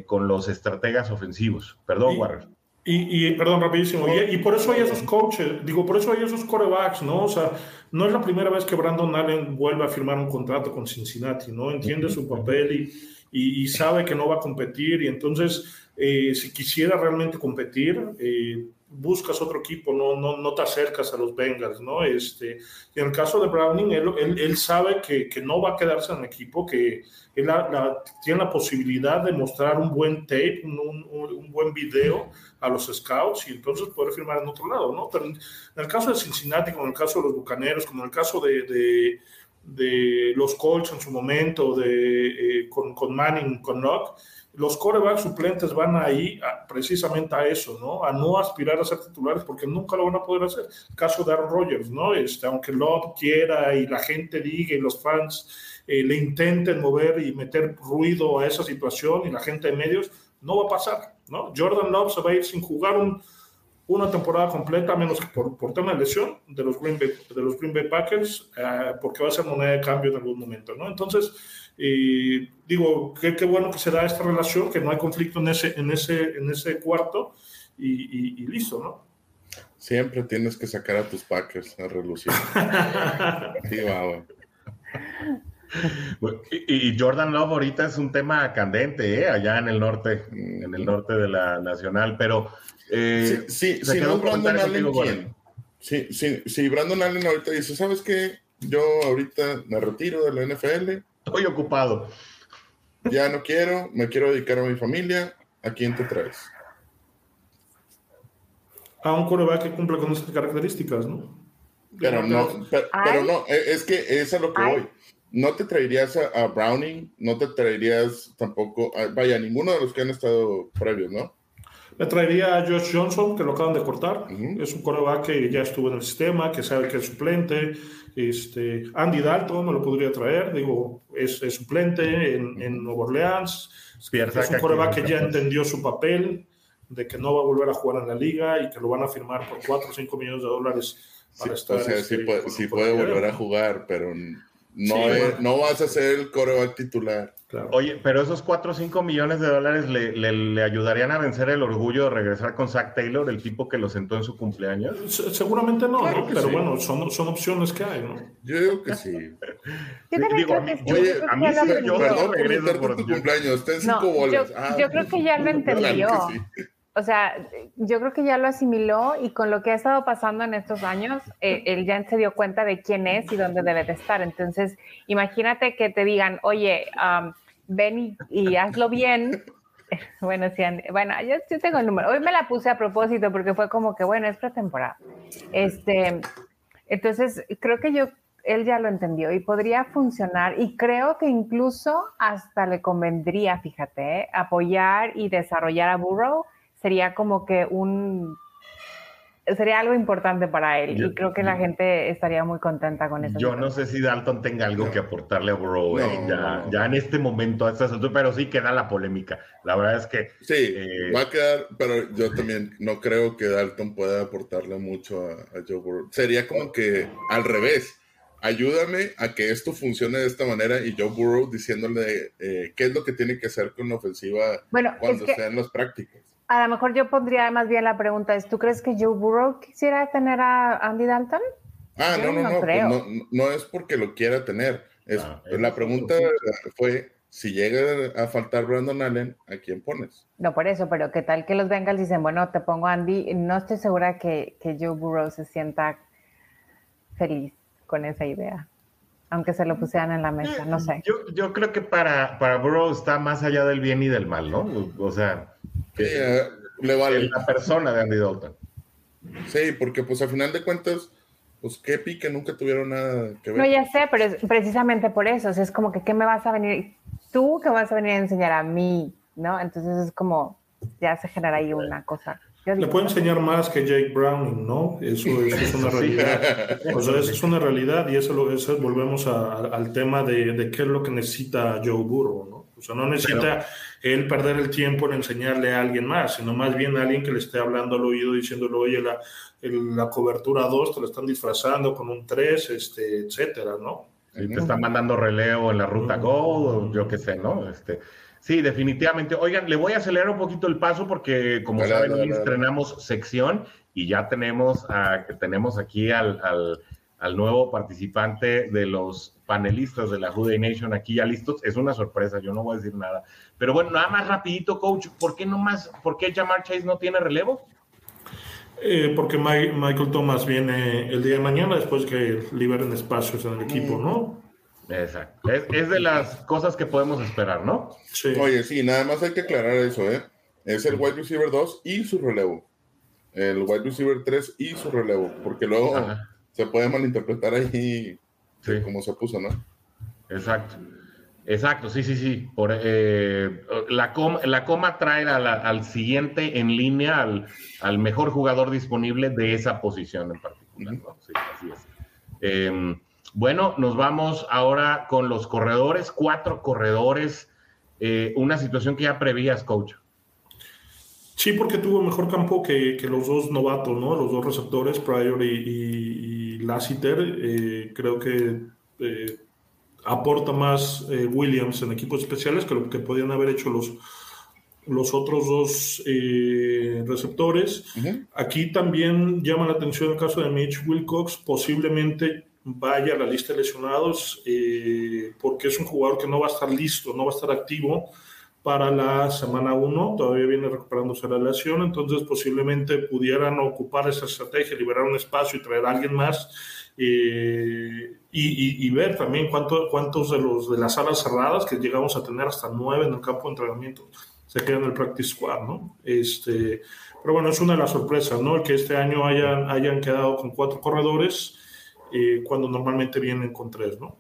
con los estrategas ofensivos. Perdón, Warren. Y, perdón, rapidísimo, y, por eso hay esos coaches, digo, por eso hay esos corebacks, ¿no? O sea, no es la primera vez que Brandon Allen vuelve a firmar un contrato con Cincinnati, ¿no? Entiende su papel y, y sabe que no va a competir y entonces, eh, si quisiera realmente competir, eh, buscas otro equipo, no, no, no te acercas a los Bengals, ¿no? Este, en el caso de Browning, él, él, él sabe que, que, no va a quedarse en el equipo, que él la, tiene la posibilidad de mostrar un buen tape, un, un, un, buen video a los scouts y entonces poder firmar en otro lado, ¿no? Pero en, el caso de Cincinnati, como en el caso de los Bucaneros, como en el caso de, de, de los Colts en su momento, de, eh, con, con Manning, con Locke, los corebacks suplentes van ahí precisamente a eso, ¿no? A no aspirar a ser titulares porque nunca lo van a poder hacer. Caso de Aaron Rodgers, ¿no? Este, aunque Love quiera y la gente diga y los fans eh, le intenten mover y meter ruido a esa situación y la gente de medios, no va a pasar, ¿no? Jordan Love se va a ir sin jugar un, una temporada completa, menos que por, por tema de lesión de los Green Bay, de los Green Bay Packers, eh, porque va a ser moneda de cambio en algún momento, ¿no? Entonces, y digo, qué, qué, bueno que se da esta relación, que no hay conflicto en ese, en ese, en ese cuarto y, y, listo, ¿no? Siempre tienes que sacar a tus Packers a relucir. sí, va, y, y, Jordan Love ahorita es un tema candente, ¿eh? allá en el norte, en el norte de la nacional, pero eh, sí, sí, si no Brandon Allen, ¿quién? Sí, sí, sí, Brandon Allen ahorita dice, ¿sabes qué? Yo ahorita me retiro de la NFL, Estoy ocupado. Ya no quiero, me quiero dedicar a mi familia. ¿A quién te traes? A un coreback que cumple con esas características, ¿no? Pero no, pero, no, e, es que es a lo que voy. No te traerías a, Browning, no te traerías tampoco, a, vaya, ninguno de los que han estado previos, ¿no? Me traería a Josh Johnson, que lo acaban de cortar. Es un coreback que ya estuvo en el sistema, que sabe que es suplente, este, Andy Dalton me lo podría traer, digo, es, suplente en, en Nueva Orleans. es un coreback que ya entendió su papel, de que no va a volver a jugar en la liga y que lo van a firmar por 4 o 5 millones de dólares para estar. O sea, sí, este, puede, volver a jugar, pero no, no vas a ser el coreback titular. Oye, pero esos 4 o 5 millones de dólares le, le, ayudarían a vencer el orgullo de regresar con Zach Taylor, el tipo que lo sentó en su cumpleaños. seguramente no, pero bueno, son, son, opciones que hay, ¿no? Yo digo que sí. Yo digo, a mí, oye, a mí sí, yo perdón regreso por tu cumpleaños, ten cinco bolas. Yo, ah, yo, creo que ya lo entendió. O sea, yo creo que ya lo asimiló y con lo que ha estado pasando en estos años, eh, él ya se dio cuenta de quién es y dónde debe de estar. Entonces, imagínate que te digan, oye, ven y, hazlo bien. Bueno, sí, bueno, yo, tengo el número. Hoy me la puse a propósito porque fue como que, bueno, es pretemporada. Este, entonces, creo que yo, él ya lo entendió y podría funcionar y creo que incluso hasta le convendría, fíjate, ¿eh? apoyar y desarrollar a Burrow sería como que un sería algo importante para él y creo que la gente estaría muy contenta con eso. Yo no sé si Dalton tenga algo que aportarle a Burrow eh, ya, ya, en este momento, a estas pero sí queda la polémica. La verdad es que... Sí, eh, va a quedar, pero yo también no creo que Dalton pueda aportarle mucho a, Joe Burrow. Sería como que al revés. Ayúdame a que esto funcione de esta manera y Joe Burrow diciéndole eh, qué es lo que tiene que hacer con la ofensiva cuando sean las prácticas. A lo mejor yo pondría más bien la pregunta es, ¿tú crees que Joe Burrow quisiera tener a Andy Dalton? Ah, no, no, no, pues no, no, es porque lo quiera tener. Es, ah, la pregunta fue, si llega a faltar Brandon Allen, ¿a quién pones? No, por eso, pero ¿qué tal que los Bengals dicen, bueno, te pongo Andy? No estoy segura que, que Joe Burrow se sienta feliz con esa idea aunque se lo pusieran en la mesa, no sé. Yo, yo creo que para, para Burrow está más allá del bien y del mal, ¿no? O sea, que le vale. La persona de Andy Dalton. Sí, porque pues a final de cuentas, pues qué pique, nunca tuvieron nada que ver. No, ya sé, pero es precisamente por eso, es como que, ¿qué me vas a venir? Tú que vas a venir a enseñar a mí, ¿no? Entonces es como, ya se genera ahí una cosa. Le puede enseñar más que Jake Browning, ¿no? Eso, es una realidad. O sea, eso es una realidad y eso, lo, eso volvemos al tema de, de, qué es lo que necesita Joe Burrow, ¿no? O sea, no necesita él perder el tiempo en enseñarle a alguien más, sino más bien a alguien que le esté hablando al oído diciéndole, oye, la, la cobertura 2 te la están disfrazando con un 3, este, etcétera, ¿no? Y te están mandando relevo en la ruta Go, o yo qué sé, ¿no? Este, sí, definitivamente. Oigan, le voy a acelerar un poquito el paso porque, como saben, hoy estrenamos sección y ya tenemos, a, tenemos aquí al, al, al, nuevo participante de los panelistas de la Juday Nation aquí ya listos. Es una sorpresa, yo no voy a decir nada. Pero bueno, nada más rapidito, coach, ¿por qué no más, por qué Jamar Chase no tiene relevo? Eh, porque Michael Thomas viene el día de mañana después que liberen espacios en el equipo, ¿no? Exacto. Es, de las cosas que podemos esperar, ¿no? Sí. Oye, sí, nada más hay que aclarar eso, ¿eh? Es el wide receiver 2 y su relevo. El wide receiver 3 y su relevo, porque luego se puede malinterpretar ahí como se puso, ¿no? Exacto. Exacto, sí, sí, sí. Por, eh, la, coma, la coma trae al siguiente en línea, al, mejor jugador disponible de esa posición en particular. Sí, así es. Em, bueno, nos vamos ahora con los corredores, cuatro corredores, eh, una situación que ya prevías, coach. Sí, porque tuvo mejor campo que, los dos novatos, ¿no? Los dos receptores, Pryor y, y, Lassiter. Eh, creo que aporta más eh, Williams en equipos especiales que lo que podían haber hecho los, los otros dos eh, receptores. Aquí también llama la atención el caso de Mitch Wilcox, posiblemente vaya a la lista de lesionados eh, porque es un jugador que no va a estar listo, no va a estar activo para la semana 1, todavía viene recuperándose la lesión, entonces posiblemente pudieran ocupar esa estrategia, liberar un espacio y traer a alguien más eh, y, ver también cuánto, cuántos de los de las alas cerradas, que llegamos a tener hasta nueve en el campo de entrenamiento, se quedan en el practice squad, ¿no? Este, pero bueno, es una de las sorpresas, ¿no? El que este año hayan, hayan quedado con cuatro corredores eh, cuando normalmente vienen con tres, ¿no?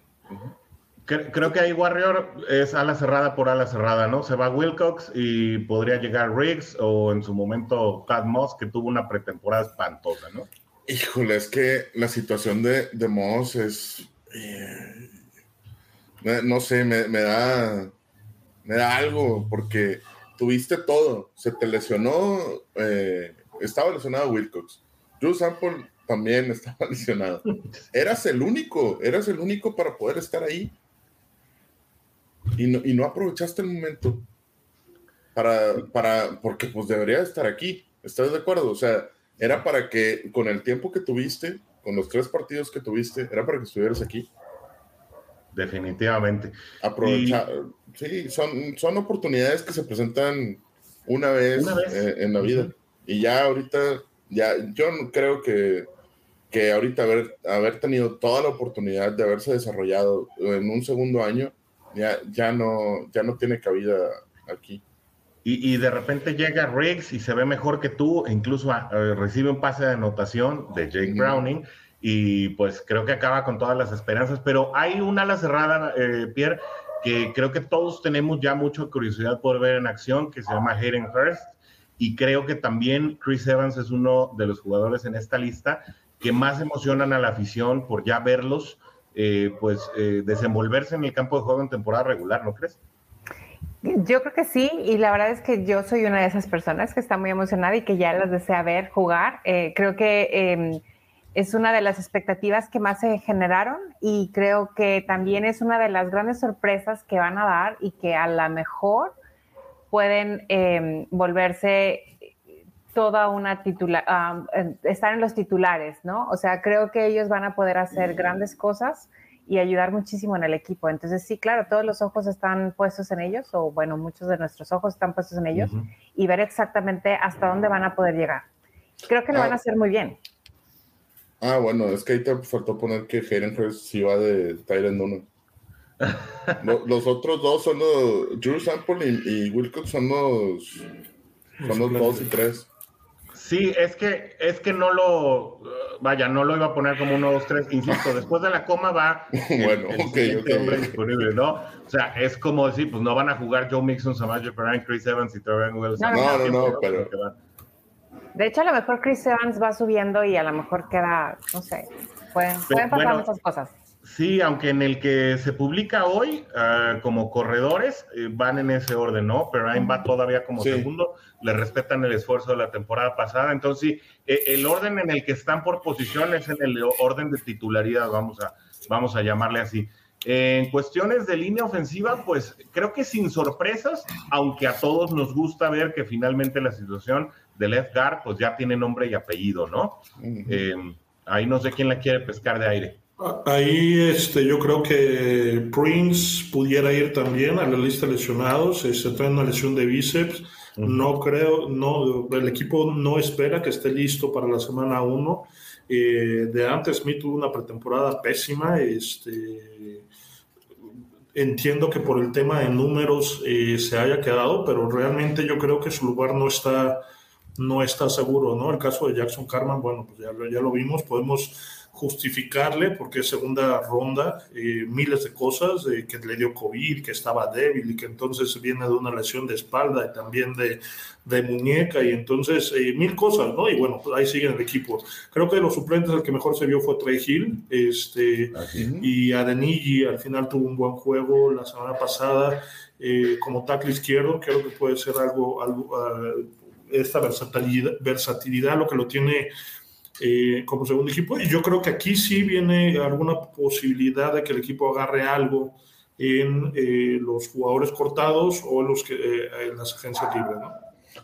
Creo que ahí Warrior es ala cerrada por ala cerrada, ¿no? Se va Wilcox y podría llegar Riggs o en su momento Tad Moss, que tuvo una pretemporada espantosa, ¿no? Híjole, es que la situación de, de Moss es. Eh, no sé, me, da. Me da algo, porque tuviste todo. Se te lesionó. Eh, estaba lesionado Wilcox. Drew Sample también estaba lesionado. Eras el único, eras el único para poder estar ahí. Y no, y no aprovechaste el momento para, para, porque pues debería estar aquí. ¿Estás de acuerdo? O sea, era para que con el tiempo que tuviste, con los tres partidos que tuviste, era para que estuvieras aquí. Definitivamente. Aprovechar. Sí, son, son oportunidades que se presentan una vez, eh, en la vida. Y ya ahorita, ya, yo creo que, que ahorita haber, haber tenido toda la oportunidad de haberse desarrollado en un segundo año, ya, ya, no, ya no tiene cabida aquí y, de repente llega Riggs y se ve mejor que tú, incluso ah, eh, recibe un pase de anotación de Jake Browning, y pues creo que acaba con todas las esperanzas. Pero hay una ala cerrada, eh, Pierre, que creo que todos tenemos ya mucha curiosidad por ver en acción, que se llama Hayden Hurst, y creo que también Chris Evans es uno de los jugadores en esta lista que más emocionan a la afición por ya verlos, eh, pues desenvolverse en el campo de juego en temporada regular, ¿no crees? Yo creo que sí, y la verdad es que yo soy una de esas personas que está muy emocionada y que ya las desea ver jugar. Eh, creo que em, es una de las expectativas que más se generaron y creo que también es una de las grandes sorpresas que van a dar y que a lo mejor pueden em, volverse toda una titular, estar en los titulares, ¿no? O sea, creo que ellos van a poder hacer grandes cosas y ayudar muchísimo en el equipo. Entonces, sí, claro, todos los ojos están puestos en ellos, o bueno, muchos de nuestros ojos están puestos en ellos, y ver exactamente hasta dónde van a poder llegar. Creo que lo van a ah. hacer muy bien. Ah, bueno, es que ahí te faltó poner que Hayden Hurst sí va de Tyrant 1. los, otros dos son los. Drew Sample y, Wilcox son los. Son los dos y tres. Sí, es que, es que no lo, vaya, no lo iba a poner como uno, dos, tres, insisto, después de la coma va bueno, el, hombre disponible, ¿no? O sea, es como decir, pues no van a jugar Joe Mixon, Samaje Perrin, Chris Evans y Trevor Wilson. No, no, no, pero... De hecho, a lo mejor Chris Evans va subiendo y a lo mejor queda, no sé, pueden, pasar muchas cosas. Sí, aunque en el que se publica hoy, ah, como corredores, eh, van en ese orden, ¿no? Pero ahí va todavía como segundo, le respetan el esfuerzo de la temporada pasada, entonces sí, eh, el orden en el que están por posiciones en el orden de titularidad, vamos a, vamos a llamarle así. En cuestiones de línea ofensiva, pues creo que sin sorpresas, aunque a todos nos gusta ver que finalmente la situación del Edgar, pues ya tiene nombre y apellido, ¿no? Eh, ahí no sé quién la quiere pescar de aire. Ahí este, yo creo que Prince pudiera ir también a la lista de lesionados, se este, trae una lesión de bíceps. No creo, no, el equipo no espera que esté listo para la semana 1. Eh, de antes Smith tuvo una pretemporada pésima. Este, entiendo que por el tema de números eh, se haya quedado, pero realmente yo creo que su lugar no está, no está seguro, ¿no? El caso de Jackson Carman, bueno, pues ya, ya lo vimos, podemos justificarle, porque es segunda ronda, eh, miles de cosas, que le dio COVID, que estaba débil y que entonces viene de una lesión de espalda y también de, de muñeca y entonces eh, mil cosas, ¿no? Y bueno, pues ahí sigue el equipo. Creo que de los suplentes el que mejor se vio fue Trey Hill, este, y Adenigi al final tuvo un buen juego la semana pasada eh, como tackle izquierdo, creo que puede ser algo, algo ah, esta versatilidad, versatilidad lo que lo tiene eh, como segundo equipo. Y yo creo que aquí sí viene alguna posibilidad de que el equipo agarre algo en eh, los jugadores cortados o los que, eh, en las agencias libres, ¿no?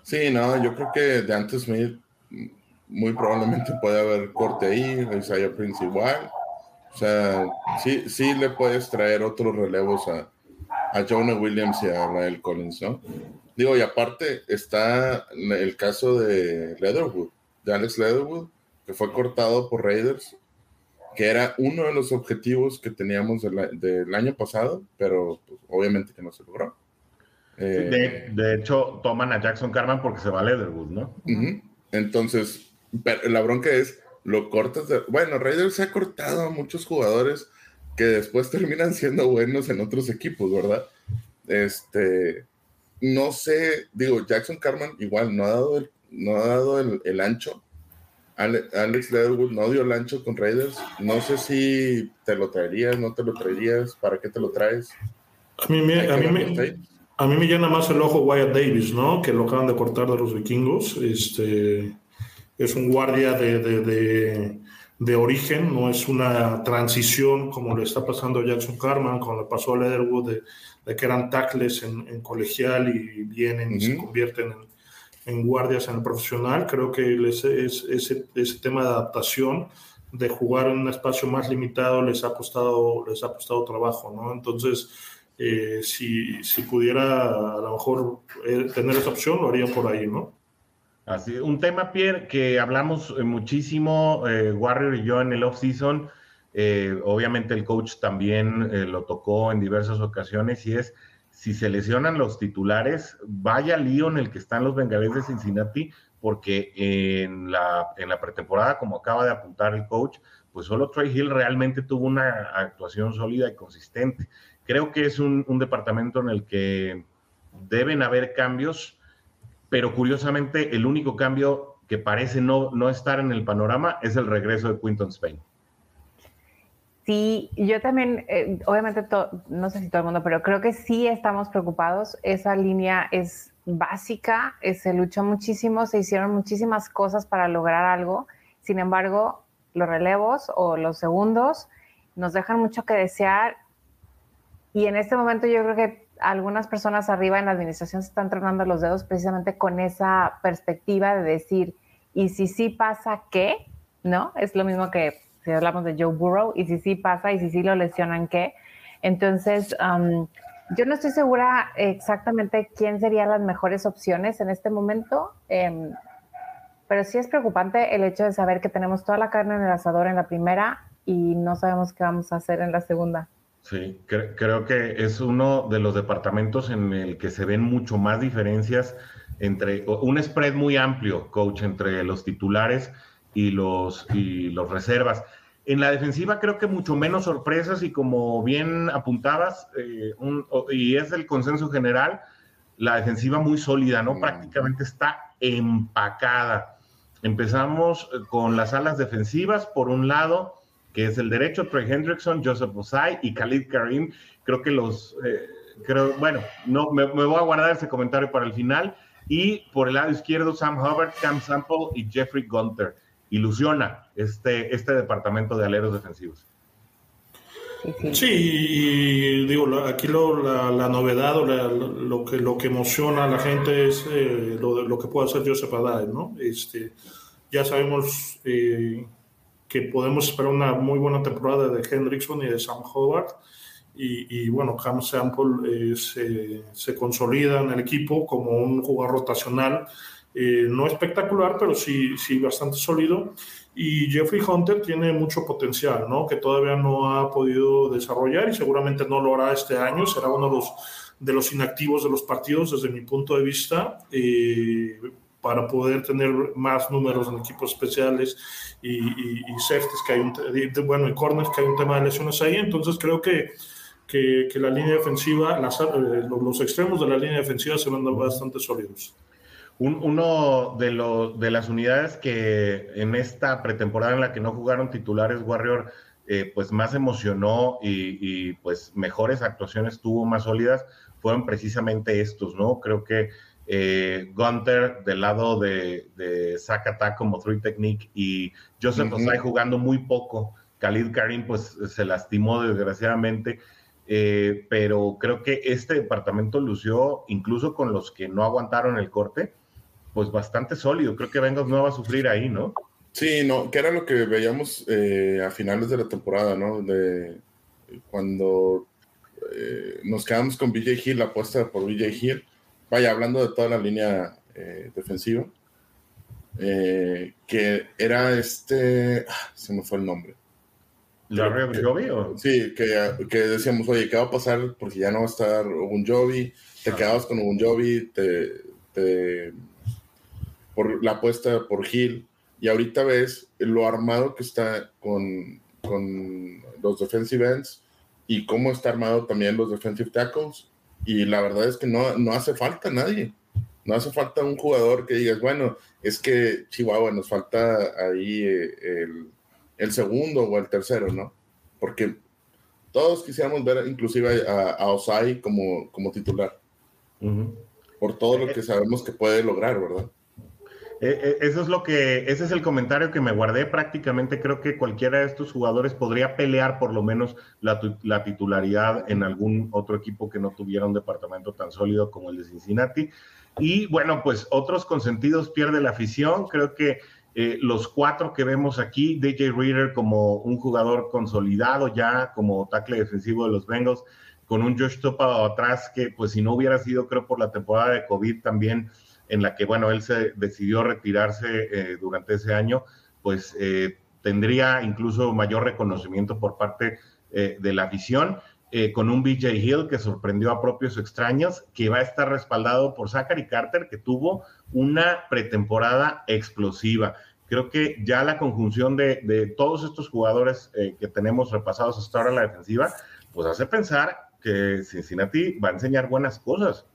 Sí, no, yo creo que de antes Smith muy probablemente puede haber corte ahí, Isaiah Prince igual. O sea, sí, sí le puedes traer otros relevos a, a Jonah Williams y a Rael Collins, ¿no? Digo, y aparte está el caso de Leatherwood, de Alex Leatherwood, que fue cortado por Raiders, que era uno de los objetivos que teníamos del, año pasado, pero pues, obviamente que no se logró. Eh, de, hecho, toman a Jackson Carman porque se va a Leatherwood, ¿no? Entonces, la bronca es, lo cortas de... Bueno, Raiders se ha cortado a muchos jugadores que después terminan siendo buenos en otros equipos, ¿verdad? Este, no sé, digo, Jackson Carman igual no ha dado el, no ha dado el ancho Alex Leatherwood no dio el ancho con Raiders. No sé si te lo traerías, no te lo traerías, ¿para qué te lo traes? A mí me, a mí me, a mí me llena más el ojo Wyatt Davis, ¿no? Que lo acaban de cortar de los vikingos. Este, es un guardia de, de, de, origen, no es una transición como le está pasando a Jackson Carman, como le pasó a Leatherwood, de, que eran tackles en, colegial y vienen y se convierten en en guardias en el profesional. Creo que ese, ese, tema de adaptación, de jugar en un espacio más limitado, les ha costado, les ha costado trabajo, ¿no? Entonces, eh, si, si, pudiera a lo mejor eh, tener esa opción, lo haría por ahí, ¿no? Así, un tema, Pierre, que hablamos eh, muchísimo, Warrior y yo en el off-season, obviamente el coach también lo tocó en diversas ocasiones, y es si se lesionan los titulares, vaya lío en el que están los bengalíes de Cincinnati, porque en la, en la pretemporada, como acaba de apuntar el coach, pues solo Trey Hill realmente tuvo una actuación sólida y consistente. Creo que es un, departamento en el que deben haber cambios, pero curiosamente el único cambio que parece no, no estar en el panorama es el regreso de Quinton Spain. Sí, yo también, eh, obviamente, no sé si todo el mundo, pero creo que sí estamos preocupados. Esa línea es básica, eh, se luchó muchísimo, se hicieron muchísimas cosas para lograr algo. Sin embargo, los relevos o los segundos nos dejan mucho que desear. Y en este momento yo creo que algunas personas arriba en la administración se están tronando los dedos precisamente con esa perspectiva de decir, ¿y si sí pasa qué? ¿No? Es lo mismo que si hablamos de Joe Burrow, y si sí pasa, y si sí lo lesionan, ¿qué? Entonces, yo no estoy segura exactamente quién serían las mejores opciones en este momento, em, pero sí es preocupante el hecho de saber que tenemos toda la carne en el asador en la primera y no sabemos qué vamos a hacer en la segunda. Sí, creo que es uno de los departamentos en el que se ven mucho más diferencias entre un spread muy amplio, coach, entre los titulares y los, y los reservas. En la defensiva creo que mucho menos sorpresas y como bien apuntabas, eh, y es el consenso general, la defensiva muy sólida, ¿no? Mm. Prácticamente está empacada. Empezamos con las alas defensivas. Por un lado, que es el derecho, Trey Hendrickson, Joseph Osai y Khalid Karim. Creo que los, eh, creo, bueno, no, me, voy a guardar ese comentario para el final. Y por el lado izquierdo, Sam Hubbard, Cam Sample y Jeffrey Gunter. Ilusiona este, este departamento de aleros defensivos. Sí, digo, aquí la, novedad o lo, que, lo que emociona a la gente es eh, lo, lo, que puede hacer Joseph Adai, ¿no? Este, ya sabemos eh, que podemos esperar una muy buena temporada de Hendrickson y de Sam Howard. Y, bueno, Cam Sample eh, se, se, consolida en el equipo como un jugador rotacional, no espectacular, pero sí, sí bastante sólido. Y Jeffrey Hunter tiene mucho potencial, ¿no? Que todavía no ha podido desarrollar y seguramente no lo hará este año. Será uno de los, de los inactivos de los partidos desde mi punto de vista. Eh, para poder tener más números en equipos especiales y, y, que hay bueno, y corners, que hay un tema de lesiones ahí. Entonces creo que, que, la línea defensiva, eh, los extremos de la línea defensiva se van bastante sólidos uno de, los, de las unidades que en esta pretemporada en la que no jugaron titulares Warrior, eh, pues más emocionó y, pues mejores actuaciones tuvo, más sólidas, fueron precisamente estos, ¿no? Creo que eh, Gunter del lado de, de como Three Technique y Joseph uh jugando muy poco. Khalid Karim pues se lastimó desgraciadamente. Eh, pero creo que este departamento lució incluso con los que no aguantaron el corte, pues bastante sólido. Creo que Bengals no va a sufrir ahí, ¿no? Sí, no, que era lo que veíamos eh, a finales de la temporada, ¿no? De cuando eh, nos quedamos con BJ Hill, la apuesta por BJ Hill. Vaya, hablando de toda la línea eh, defensiva, que era este, ah, se me fue el nombre. ¿Larry? O? Sí, que, que, decíamos, oye, ¿qué va a pasar? Porque ya no va a estar un Jovi, te ah. quedabas con un Jovi, te, te por la apuesta por Hill. Y ahorita ves lo armado que está con, con los defensive ends y cómo está armado también los defensive tackles. Y la verdad es que no, no hace falta nadie. No hace falta un jugador que digas, bueno, es que Chihuahua nos falta ahí eh, el, el, segundo o el tercero, ¿no? Porque todos quisiéramos ver inclusive a, a Osai como, como titular. Por todo lo que sabemos que puede lograr, ¿verdad? Eh, eh, eso es lo que, ese es el comentario que me guardé. Prácticamente creo que cualquiera de estos jugadores podría pelear por lo menos la, titularidad en algún otro equipo que no tuviera un departamento tan sólido como el de Cincinnati. Y bueno, pues otros consentidos pierde la afición. Creo que eh, los cuatro que vemos aquí, DJ Reader como un jugador consolidado ya como tackle defensivo de los Bengals, con un Josh Topa atrás que pues si no hubiera sido creo por la temporada de COVID también en la que, bueno, él se decidió retirarse eh, durante ese año, pues eh, tendría incluso mayor reconocimiento por parte eh, de la afición, con un BJ Hill que sorprendió a propios extraños, que va a estar respaldado por Zachary Carter, que tuvo una pretemporada explosiva. Creo que ya la conjunción de, de todos estos jugadores que tenemos repasados hasta ahora en la defensiva, pues hace pensar que Cincinnati va a enseñar buenas cosas.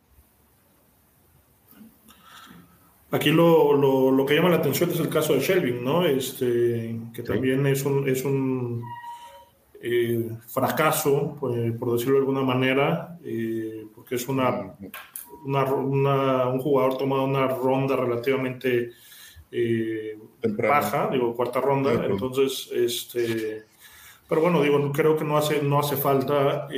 Aquí lo, lo, lo, que llama la atención es el caso de Shelvin, ¿no? Este, que también es un, es un eh, fracaso, pues, por decirlo de alguna manera, eh, porque es una, una, una, un jugador tomado una ronda relativamente eh, baja, digo, cuarta ronda, entonces, este, pero bueno, digo, creo que no hace, no hace falta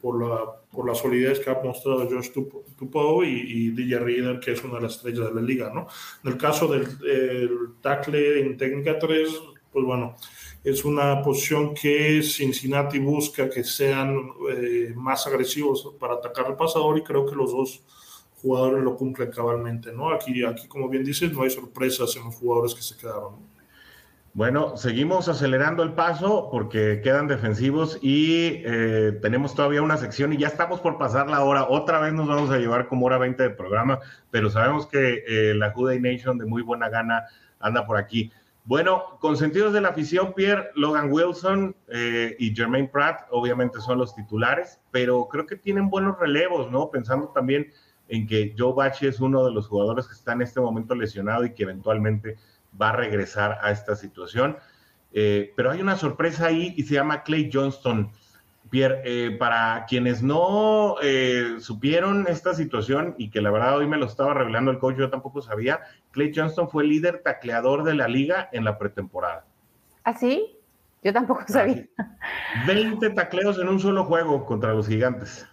por la por la solidez que ha mostrado Josh Tupou y, y DJ Reader, que es una de las estrellas de la liga, ¿no? En el caso del, tackle en técnica 3, pues bueno, es una posición que Cincinnati busca que sean eh, más agresivos para atacar al pasador y creo que los dos jugadores lo cumplen cabalmente, ¿no? Aquí, aquí como bien dices, no hay sorpresas en los jugadores que se quedaron. Bueno, seguimos acelerando el paso porque quedan defensivos y eh, tenemos todavía una sección y ya estamos por pasar la hora. Otra vez nos vamos a llevar como hora 20 de programa, pero sabemos que eh, la Juday Nation de muy buena gana anda por aquí. Bueno, consentidos de la afición, Pierre, Logan Wilson eh, y Jermaine Pratt obviamente son los titulares, pero creo que tienen buenos relevos, ¿no? Pensando también en que Joe Bachi es uno de los jugadores que está en este momento lesionado y que eventualmente va a regresar a esta situación. Eh, pero hay una sorpresa ahí y se llama Clay Johnston. Pierre, eh, para quienes no eh, supieron esta situación y que la verdad hoy me lo estaba revelando el coach, yo tampoco sabía, Clay Johnston fue líder tacleador de la liga en la pretemporada. ¿Ah, sí? Yo tampoco sabía. 20 tacleos en un solo juego contra los gigantes.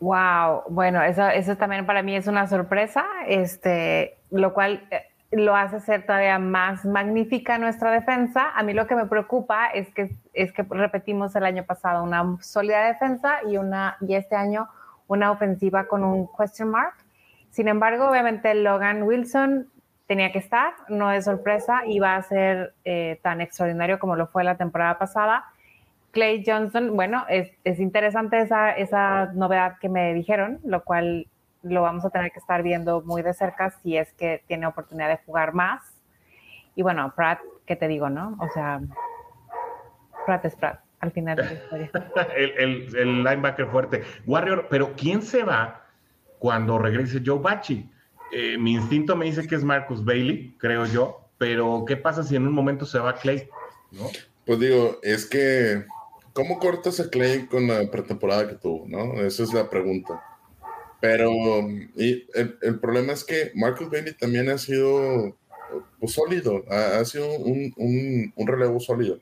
Wow, bueno, eso, eso también para mí es una sorpresa, este, lo cual lo hace ser todavía más magnífica nuestra defensa. A mí lo que me preocupa es que, es que repetimos el año pasado una sólida defensa y, una, y este año una ofensiva con un question mark. Sin embargo, obviamente Logan Wilson tenía que estar, no es sorpresa, y va a ser eh, tan extraordinario como lo fue la temporada pasada. Clay Johnson, bueno, es, es interesante esa, esa novedad que me dijeron, lo cual lo vamos a tener que estar viendo muy de cerca si es que tiene oportunidad de jugar más. Y bueno, Pratt, ¿qué te digo, no? O sea, Pratt es Pratt al final de la historia. el, el, el, linebacker fuerte. Warrior, pero ¿quién se va cuando regrese Joe Bachi? Eh, mi instinto me dice que es Marcus Bailey, creo yo, pero ¿qué pasa si en un momento se va Clay? ¿no? Pues digo, es que ¿Cómo cortas a Clay con la pretemporada que tuvo? ¿no? Esa es la pregunta. Pero y el, problema es que Marcus Bailey también ha sido pues, sólido, ha, sido un, un, relevo sólido.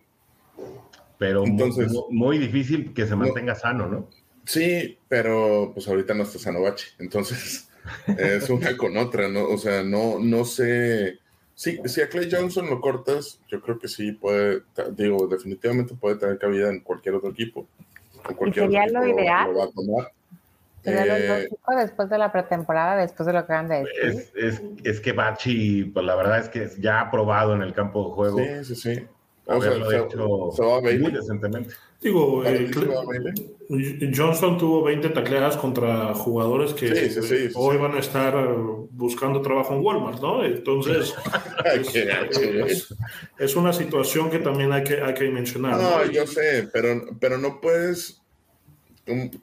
Pero Entonces, muy, muy difícil que se mantenga sano, ¿no? Sí, pero pues ahorita no está sano Bachi. Entonces es una con otra, ¿no? O sea, no, no sé Sí, si a Clay Johnson lo cortas, yo creo que sí puede, digo, definitivamente puede tener cabida en cualquier otro equipo. cualquier ¿Y sería lo ideal? ¿Sería lo eh, después de la pretemporada, después de lo que han de decir? Es, es, que Bachi, pues la verdad es que ya ha probado en el campo de juego. Sí, sí, sí. O sea, se, hecho se va muy decentemente. Digo, eh, Johnson tuvo 20 tacleadas contra jugadores que hoy van a estar buscando trabajo en Walmart, ¿no? Entonces, es, una situación que también hay que, hay que mencionar. No, yo sé, pero, pero no puedes,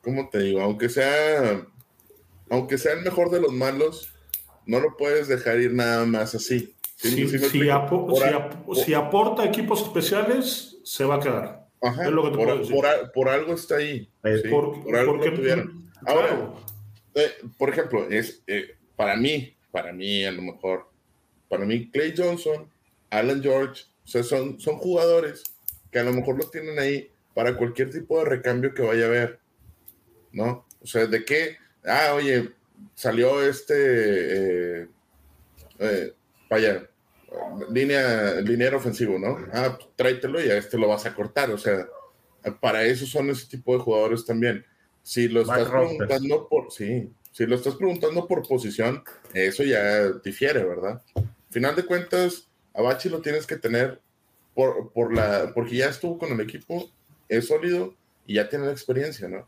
¿cómo, te digo? Aunque sea, aunque sea el mejor de los malos, no lo puedes dejar ir nada más así. Si, si, aporta equipos especiales, se va a quedar por, algo está ahí. Por, algo lo tuvieron. Ahora, eh, por ejemplo, es eh, para mí, para mí a lo mejor, para mí Clay Johnson, Alan George, o sea, son, son jugadores que a lo mejor los tienen ahí para cualquier tipo de recambio que vaya a haber, ¿no? O sea, de qué, ah, oye, salió este, eh, eh vaya, línea, línea ofensivo, ¿no? Ah, tráetelo y a este lo vas a cortar. O sea, para eso son ese tipo de jugadores también. Si lo estás preguntando por, sí, si lo estás preguntando por posición, eso ya difiere, ¿verdad? Final de cuentas, a Bachi lo tienes que tener por, por la, porque ya estuvo con el equipo, es sólido y ya tiene la experiencia, ¿no?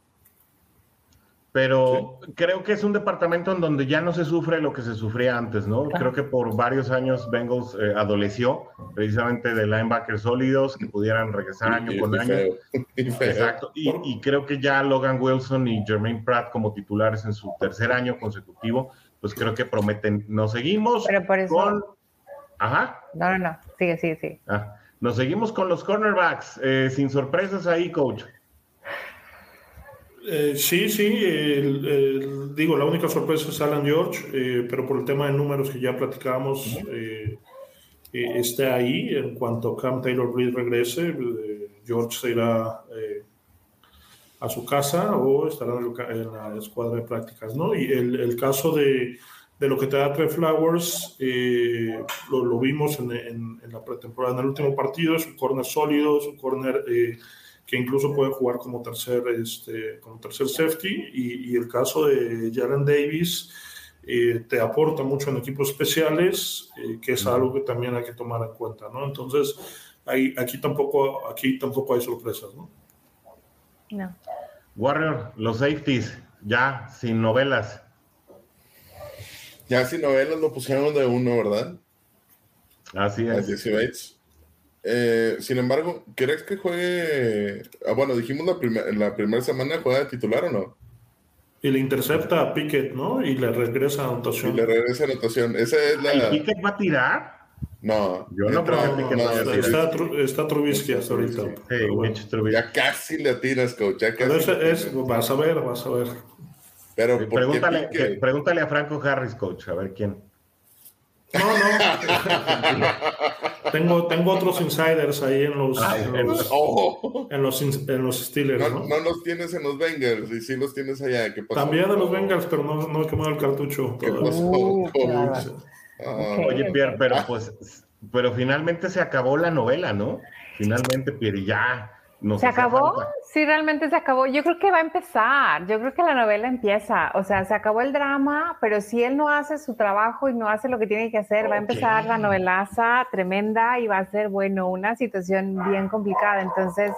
Pero creo que es un departamento en donde ya no se sufre lo que se sufría antes, ¿no? Creo que por varios años Bengals eh, adoleció precisamente de linebackers sólidos que pudieran regresar año con año. Exacto. Y, creo que ya Logan Wilson y Jermaine Pratt como titulares en su tercer año consecutivo, pues creo que prometen. Nos seguimos pero por eso... con. Ajá. No, no, no. Sigue, sigue, sigue. Ah, nos seguimos con los cornerbacks. Eh, sin sorpresas ahí, coach. Eh, sí, sí, digo, la única sorpresa es Alan George, eh, pero por el tema de números que ya platicábamos, eh, está ahí. En cuanto Cam Taylor Reed regrese, George se irá a su casa o estará en, la escuadra de prácticas, ¿no? Y el, caso de, lo que te da Trey Flowers, lo, vimos en, en, la pretemporada, en el último partido, es un corner sólido, es un corner que incluso puede jugar como tercer, este, como tercer safety. Y, y el caso de Jalen Davis eh, te aporta mucho en equipos especiales, eh, que es algo que también hay que tomar en cuenta, ¿no? Entonces, ahí, aquí, tampoco, aquí tampoco hay sorpresas, ¿no? No. Warrior, los safeties, ya sin novelas. Ya sin novelas lo pusieron de uno, ¿verdad? Así es. Así eh, sin embargo, ¿crees que juegue? Ah, bueno, dijimos la, la primera semana juega de titular o no? Y le intercepta a Pickett, ¿no? Y le regresa a anotación. Y le regresa a anotación. Esa es la. Pickett va a tirar? No, yo no creo que no, está, está, Trubisky hasta ahorita. Sí, ya casi le atinas, coach. Ya casi Pero es, vas a ver, vas a ver. Pero pregúntale, pregúntale a Franco Harris, coach, a ver quién. No, no. tengo, tengo otros insiders ahí en los, en, los oh. en, los, en, los, Steelers. No, ¿no? los tienes en los Bengals y sí los tienes allá. ¿Qué pasó? También en los Bengals, pero no, no he quemado el cartucho. ¿Qué pasó? Uh, Oye, Pierre, pero pues, pero finalmente se acabó la novela, ¿no? Finalmente, Pierre, ya. ¿Se acabó? Sí, realmente se acabó. Yo creo que va a empezar. Yo creo que la novela empieza. O sea, se acabó el drama, pero si él no hace su trabajo y no hace lo que tiene que hacer, va a empezar la novelaza tremenda y va a ser, bueno, una situación bien complicada. Entonces,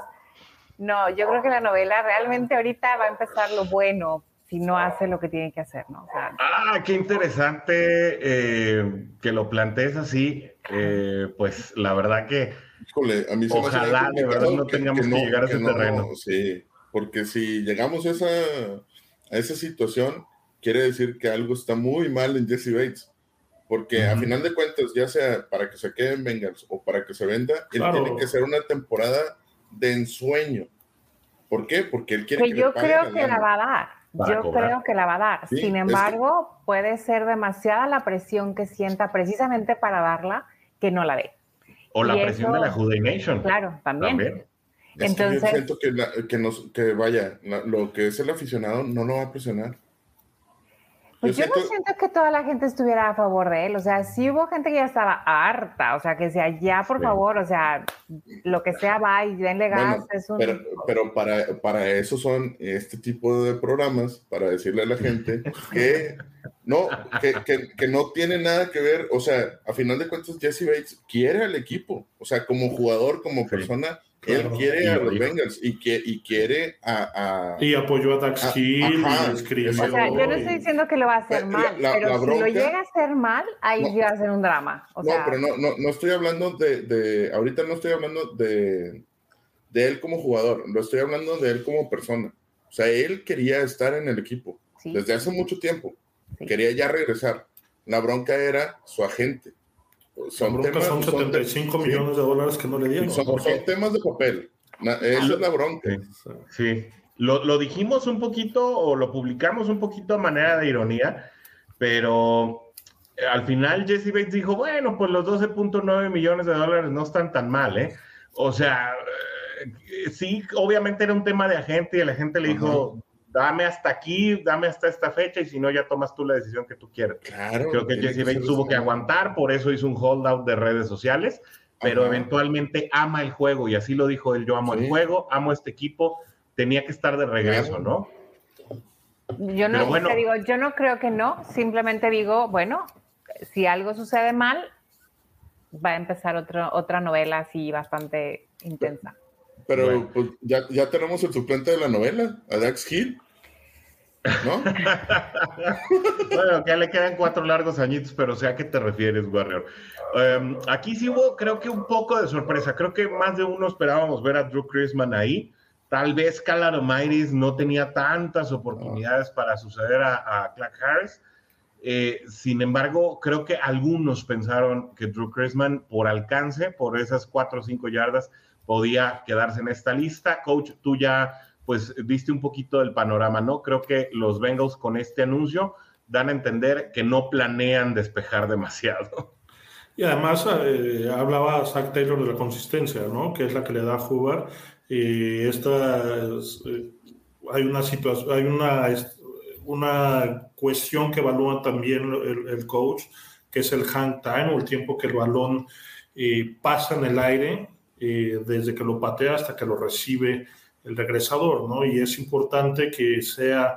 no, yo creo que la novela realmente ahorita va a empezar lo bueno si no hace lo que tiene que hacer, ¿no? ah, qué interesante eh, que lo plantees así. Eh, pues la verdad que a mí Ojalá de verdad no tengamos que, llegar a ese terreno. Sí, porque si llegamos a esa, a esa situación, quiere decir que algo está muy mal en Jesse Bates. Porque a final de cuentas, ya sea para que se quede en Bengals o para que se venda, él tiene que ser una temporada de ensueño. ¿Por qué? Porque él quiere que, yo creo que la va a dar. Yo creo que la va a dar. Sin embargo, puede ser demasiada la presión que sienta precisamente para darla que no la dé. O la presión de la Juday Nation. Claro, también. Entonces, yo siento que, que, nos, que vaya, lo que es el aficionado no lo va a presionar. Pues yo, no siento que toda la gente estuviera a favor de él, o sea, sí hubo gente que ya estaba harta, o sea, que sea ya, por favor, o sea, lo que sea va y denle gas. es un... Pero, pero, para, para eso son este tipo de programas, para decirle a la gente que no, que, que, que, no tiene nada que ver, o sea, a final de cuentas Jesse Bates quiere al equipo, o sea, como jugador, como persona, él quiere a los Bengals y, que, y quiere a, Y apoyó a Dax Hill. o sea, yo no estoy diciendo que lo va a hacer mal, pero si lo llega a hacer mal, ahí no, va a ser un drama. no, pero no, no, no estoy hablando de, de, Ahorita no estoy hablando de, de él como jugador, lo estoy hablando de él como persona. O sea, él quería estar en el equipo desde hace mucho tiempo. Quería ya regresar. La bronca era su agente son, temas, son 75 millones de dólares que no le dieron. Son, temas de papel. Esa es la bronca. Sí. Lo, lo, dijimos un poquito o lo publicamos un poquito a manera de ironía, pero eh, al final Jesse Bates dijo, bueno, pues los 12.9 millones de dólares no están tan mal, ¿eh? O sea, eh, sí, obviamente era un tema de agente y la gente le dijo, dame hasta aquí, dame hasta esta fecha y si no ya tomas tú la decisión que tú quieras. Claro, Creo que Jesse Bates tuvo que aguantar, por eso hizo un holdout de redes sociales, pero eventualmente ama el juego y así lo dijo él, yo amo el juego, amo este equipo, tenía que estar de regreso, ¿no? Yo no te digo, yo no creo que no, simplemente digo, bueno, si algo sucede mal, va a empezar otra otra novela así bastante intensa. Pero pues, ya, ya tenemos el suplente de la novela, a Dax Hill. ¿No? bueno, que le quedan cuatro largos añitos, pero sé a qué te refieres, Warrior. Em, aquí sí hubo, creo que un poco de sorpresa. Creo que más de uno esperábamos ver a Drew Chrisman ahí. Tal vez Calabomairis no tenía tantas oportunidades para suceder a, a Clark Harris. Eh, sin embargo, creo que algunos pensaron que Drew Chrisman, por alcance, por esas cuatro o cinco yardas, podía quedarse en esta lista. Coach, tú ya pues viste un poquito del panorama, ¿no? Creo que los Bengals con este anuncio dan a entender que no planean despejar demasiado. Y además eh, hablaba Zach Taylor de la consistencia, ¿no? Que es la que le da a jugar. Esta eh, hay una situación, hay una, una cuestión que evalúa también el, coach, que es el hang time o el tiempo que el balón eh, pasa en el aire eh, desde que lo patea hasta que lo recibe el regresador, ¿no? Y es importante que sea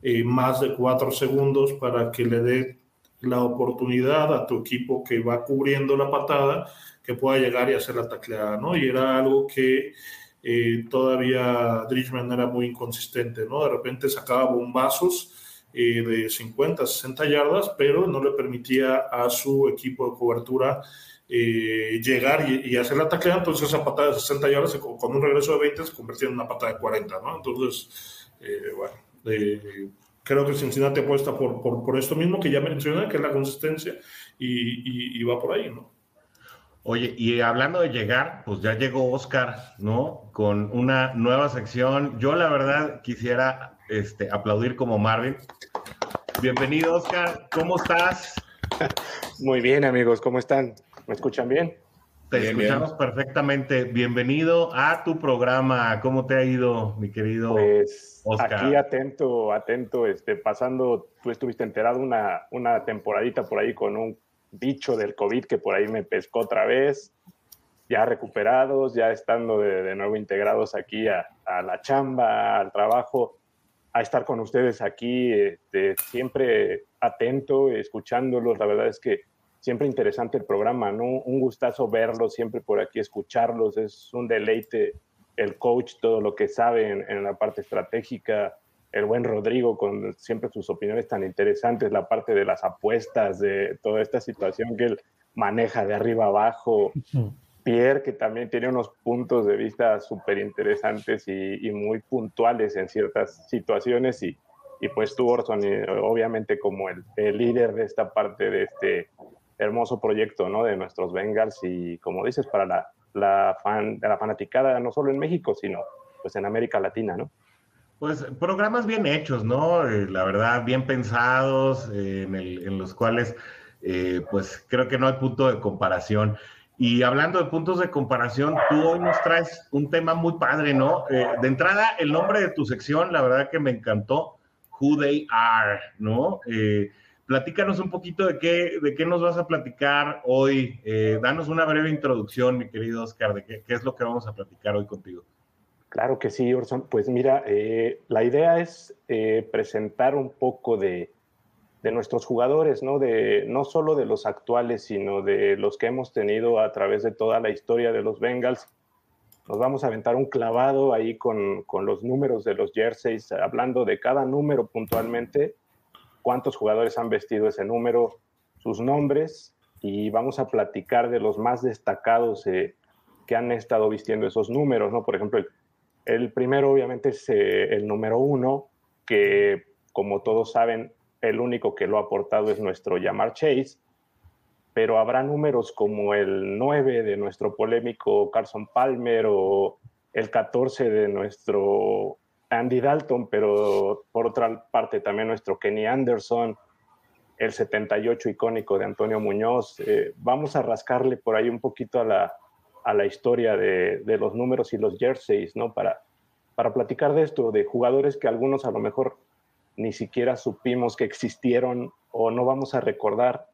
eh, más de cuatro segundos para que le dé la oportunidad a tu equipo que va cubriendo la patada que pueda llegar y hacer la tacleada, ¿no? Y era algo que eh, todavía Drichman era muy inconsistente, ¿no? De repente sacaba bombazos de 50, 60 yardas, pero no le permitía a su equipo de cobertura eh, llegar y, hacer la taclea, entonces esa patada de 60 yardas con un regreso de 20 se convertía en una patada de 40, ¿no? Entonces, eh, bueno, eh, creo que Cincinnati apuesta por, por, por, esto mismo que ya mencioné, que es la consistencia, y, y, va por ahí, ¿no? Oye, y hablando de llegar, pues ya llegó Oscar, ¿no? Con una nueva sección. Yo la verdad quisiera este, aplaudir como Marvin. Bienvenido, Oscar. ¿Cómo estás? Muy bien, amigos. ¿Cómo están? ¿Me escuchan bien? Te escuchamos perfectamente. Bienvenido a tu programa. ¿Cómo te ha ido, mi querido pues, Oscar? Aquí atento, atento, este, pasando, tú estuviste enterado una, una temporadita por ahí con un bicho del COVID que por ahí me pescó otra vez, ya recuperados, ya estando de, nuevo integrados aquí a, la chamba, al trabajo, a estar con ustedes aquí, este, siempre atento, escuchándolos. La verdad es que siempre interesante el programa, ¿no? Un gustazo verlos, siempre por aquí escucharlos, es un deleite el coach, todo lo que sabe en la parte estratégica, el buen Rodrigo con siempre sus opiniones tan interesantes, la parte de las apuestas, de toda esta situación que él maneja de arriba abajo. Pierre, que también tiene unos puntos de vista súper interesantes y, muy puntuales en ciertas situaciones. Y, y pues tú, Orson, obviamente como el, líder de esta parte de este hermoso proyecto ¿no? de nuestros Bengals y como dices, para la, la, fan, la fanaticada no solo en México, sino pues en América Latina, ¿no? Pues programas bien hechos, ¿no? Eh, la verdad, bien pensados, eh, en, los cuales, eh, pues creo que no hay punto de comparación. Y hablando de puntos de comparación, tú hoy nos traes un tema muy padre, ¿no? de entrada, el nombre de tu sección, la verdad que me encantó, Who They Are, ¿no? Platícanos un poquito de qué, de qué nos vas a platicar hoy. danos una breve introducción, mi querido Oscar, de qué, es lo que vamos a platicar hoy contigo. Claro que sí, Orson. Pues mira, eh, la idea es eh, presentar un poco de, nuestros jugadores, ¿no? De, no solo de los actuales, sino de los que hemos tenido a través de toda la historia de los Bengals. Nos vamos a aventar un clavado ahí con, con los números de los jerseys, hablando de cada número puntualmente, cuántos jugadores han vestido ese número, sus nombres, y vamos a platicar de los más destacados eh, que han estado vistiendo esos números, ¿no? Por ejemplo, el primero, obviamente, es eh, el número uno, que como todos saben, el único que lo ha aportado es nuestro Yamar Chase, pero habrá números como el 9 de nuestro polémico Carson Palmer o el 14 de nuestro Andy Dalton, pero por otra parte también nuestro Kenny Anderson, el 78 icónico de Antonio Muñoz. Eh, vamos a rascarle por ahí un poquito a la, a la historia de, los números y los jerseys, ¿no? Para, para platicar de esto, de jugadores que algunos a lo mejor ni siquiera supimos que existieron o no vamos a recordar,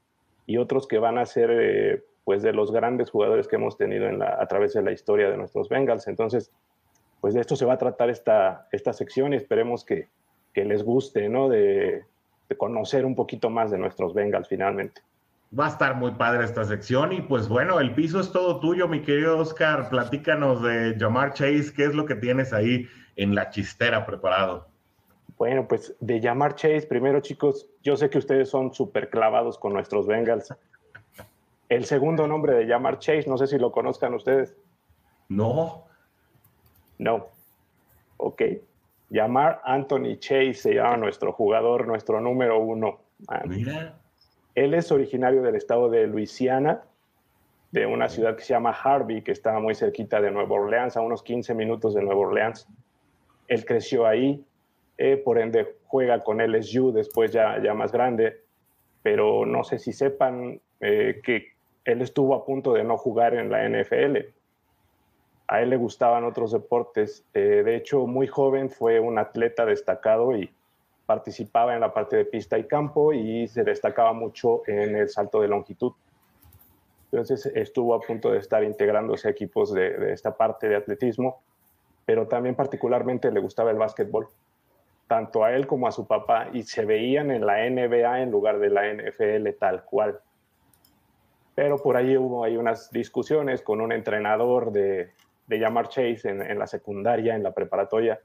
y otros que van a ser, eh, pues, de los grandes jugadores que hemos tenido a través de la historia de nuestros Bengals. Entonces, pues de esto se va a tratar esta, esta sección y esperemos que, que les guste, ¿no? De, de conocer un poquito más de nuestros Bengals finalmente. Va a estar muy padre esta sección y pues bueno, el piso es todo tuyo, mi querido Oscar. Platícanos de Jamar Chase, ¿qué es lo que tienes ahí en la chistera preparado? Bueno, pues de Jamar Chase, primero chicos, yo sé que ustedes son súper clavados con nuestros Bengals. El segundo nombre de Jamar Chase, no sé si lo conozcan ustedes. No. No. Ok. Jamar Anthony Chase se llama nuestro jugador, nuestro número uno. Mira. Él es originario del estado de Luisiana, de una ciudad que se llama Harvey, que está muy cerquita de Nueva Orleans, a unos 15 minutos de Nueva Orleans. Él creció ahí, eh, por ende juega con LSU después ya, ya más grande, pero no sé si sepan eh, que él estuvo a punto de no jugar en la NFL. A él le gustaban otros deportes. Eh, de hecho, muy joven fue un atleta destacado y participaba en la parte de pista y campo y se destacaba mucho en el salto de longitud. Entonces estuvo a punto de estar integrándose a equipos de, esta parte de atletismo, pero también particularmente le gustaba el básquetbol, tanto a él como a su papá, y se veían en la NBA en lugar de la NFL tal cual. Pero por ahí hubo ahí unas discusiones con un entrenador de, de Yamar Chase en, en la secundaria, en la preparatoria,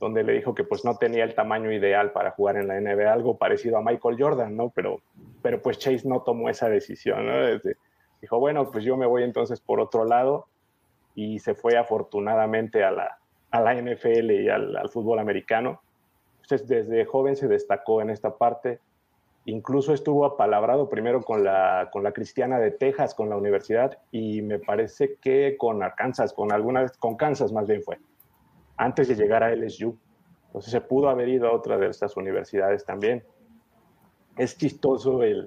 donde le dijo que pues no tenía el tamaño ideal para jugar en la NBA, algo parecido a Michael Jordan, ¿no? Pero, pero pues Chase no tomó esa decisión, ¿no? dijo, bueno, pues yo me voy entonces por otro lado y se fue afortunadamente a la, a la NFL y al, al, fútbol americano. Entonces desde joven se destacó en esta parte. Incluso estuvo apalabrado primero con la, con la Cristiana de Texas, con la universidad, y me parece que con Arkansas, con algunas, con Kansas más bien fue, antes de llegar a LSU. Entonces se pudo haber ido a otra de estas universidades también. Es chistoso el,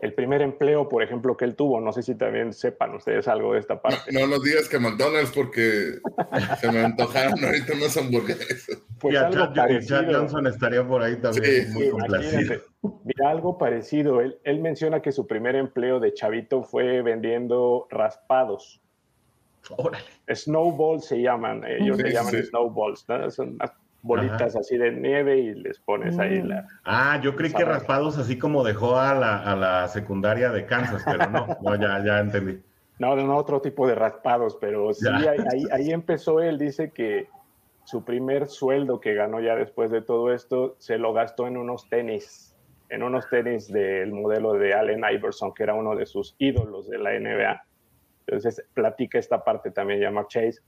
el primer empleo, por ejemplo, que él tuvo. No sé si también sepan ustedes algo de esta parte. No, nos digas que McDonald's porque se me antojaron ahorita unas hamburguesas. Pues algo parecido. Johnson estaría por ahí también muy complacido. Mira, algo parecido. Él, él menciona que su primer empleo de chavito fue vendiendo raspados. Órale. Snowballs se llaman, ellos se llaman snowballs, ¿no? Son bolitas así de nieve y les pones ahí la... Ah, yo creí que raspados así como dejó a la, a la secundaria de Kansas, pero no, no ya, ya entendí. No, no, otro tipo de raspados, pero sí, ahí, ahí, empezó él, dice que su primer sueldo que ganó ya después de todo esto se lo gastó en unos tenis, en unos tenis del modelo de Allen Iverson, que era uno de sus ídolos de la NBA. Entonces platica esta parte también, llama Chase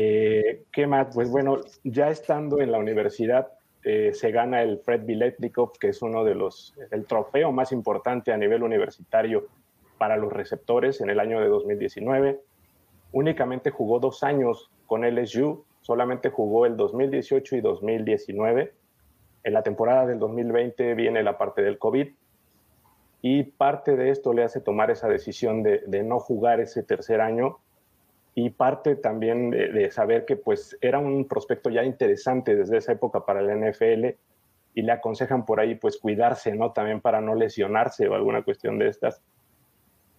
eh, ¿Qué más? Pues bueno, ya estando en la universidad, eh, se gana el Fred Biletnikov, que es uno de los, el trofeo más importante a nivel universitario para los receptores en el año de 2019. Únicamente jugó dos años con LSU, solamente jugó el 2018 y 2019. En la temporada del 2020 viene la parte del COVID y parte de esto le hace tomar esa decisión de, de no jugar ese tercer año y parte también de, saber que pues era un prospecto ya interesante desde esa época para el NFL y le aconsejan por ahí pues cuidarse, ¿no? También para no lesionarse o alguna cuestión de estas.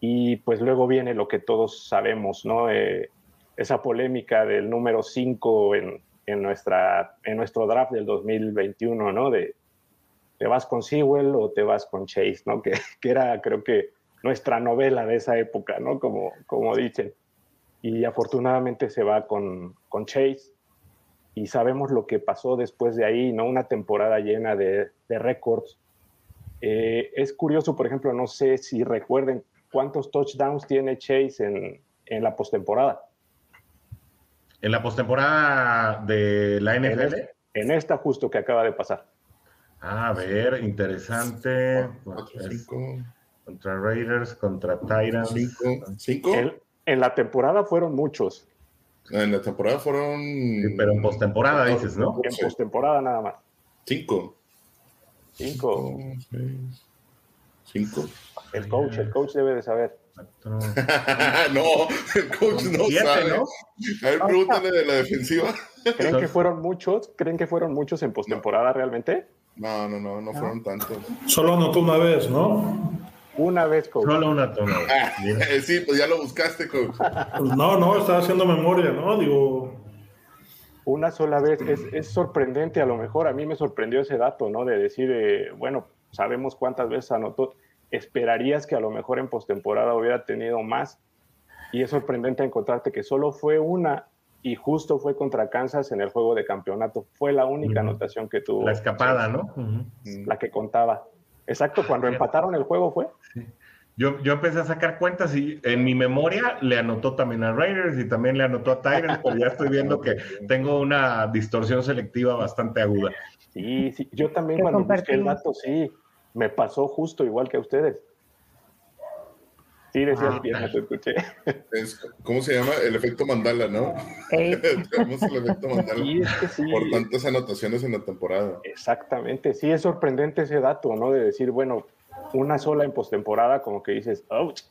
Y pues luego viene lo que todos sabemos, ¿no? Eh, esa polémica del número 5 en, en, nuestra, en nuestro draft del 2021, ¿no? De te vas con Sewell o te vas con Chase, ¿no? Que, que era creo que nuestra novela de esa época, ¿no? Como, como dicen y afortunadamente se va con, con Chase y sabemos lo que pasó después de ahí, ¿no? Una temporada llena de, de récords. Eh, es curioso, por ejemplo, no sé si recuerden cuántos touchdowns tiene Chase en, en la postemporada. ¿En la postemporada de la NFL? En, esta justo que acaba de pasar. a ver, interesante. Contra Raiders, contra Titans. ¿Cinco? ¿Cinco? En la temporada fueron muchos. En la temporada fueron. pero en postemporada dices, ¿no? En postemporada nada más. Cinco. Cinco. Cinco. El coach, el coach debe de saber. no, el coach no sabe. ¿no? A ver, pregúntale de la defensiva. ¿Creen que fueron muchos? ¿Creen que fueron muchos en postemporada realmente? No, no, no, no fueron tantos. Solo anotó una vez, ¿no? Una vez, coach. Solo una toma. Ah, sí, pues ya lo buscaste, coach. Pues no, no, estaba haciendo memoria, ¿no? Digo. Una sola vez. Es, sorprendente, a lo mejor a mí me sorprendió ese dato, ¿no? De decir, eh, bueno, sabemos cuántas veces anotó. Esperarías que a lo mejor en postemporada hubiera tenido más. Y es sorprendente encontrarte que solo fue una y justo fue contra Kansas en el juego de campeonato. Fue la única anotación que tuvo. La escapada, ¿no? La que contaba. Exacto, cuando empataron el juego fue. Yo, yo empecé a sacar cuentas y en mi memoria le anotó también a Raiders y también le anotó a Tyrants, pero ya estoy viendo que tengo una distorsión selectiva bastante aguda. Sí, sí, yo también cuando busqué el dato, sí, me pasó justo igual que a ustedes. Sí, decías ah, bien, te escuché. ¿Cómo se llama? El efecto Mandala, ¿no? Tenemos el efecto Mandala por tantas anotaciones en la temporada. Exactamente, sí, es sorprendente ese dato, ¿no? De decir, bueno, una sola en postemporada, como que dices, ouch,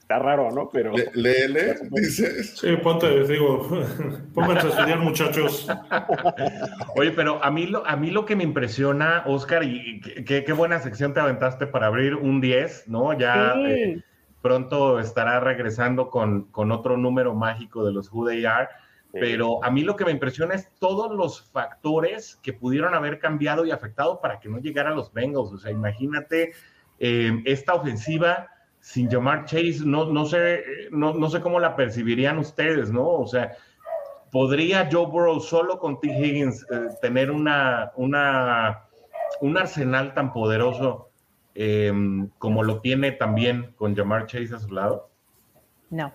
está raro, ¿no? Pero. Léele, dice. Sí, ponte, digo, pónganse a estudiar, muchachos. Oye, pero a mí lo, a mí lo que me impresiona, Oscar, y qué buena sección te aventaste para abrir un 10, ¿no? Ya. Eh, pronto estará regresando con, con otro número mágico de los Who They Are. Pero a mí lo que me impresiona es todos los factores que pudieron haber cambiado y afectado para que no llegara a los Bengals. O sea, imagínate eh, esta ofensiva sin llamar Chase, no, no, sé, no, no, sé cómo la percibirían ustedes, ¿no? O sea, ¿podría Joe Burrow solo con T. Higgins eh, tener una, una, un arsenal tan poderoso Em, como lo tiene también con Jamar Chase a su lado? No.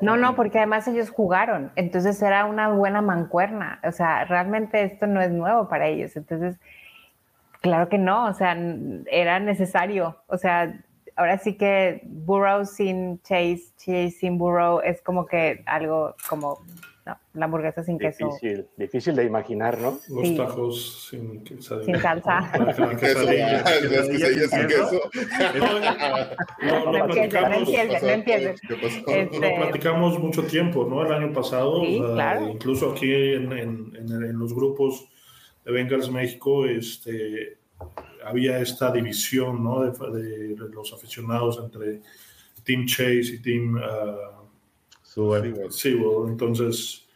No, no, porque además ellos jugaron, entonces era una buena mancuerna, o sea, realmente esto no es nuevo para ellos, entonces Claro que no, o sea, era necesario. O sea, ahora sí que Burrow sin Chase, Chase sin Burrow es como que algo como la hamburguesa sin queso. Difícil, difícil de imaginar, ¿no? Los tacos sin, sin salsa. sin queso. No platicamos, lo platicamos mucho tiempo, ¿no? El año pasado, sí, claro. incluso aquí en, en, en, los grupos de Bengals México, este, había esta división, ¿no? De, los aficionados entre Team Chase y Team... Uh, Sí, entonces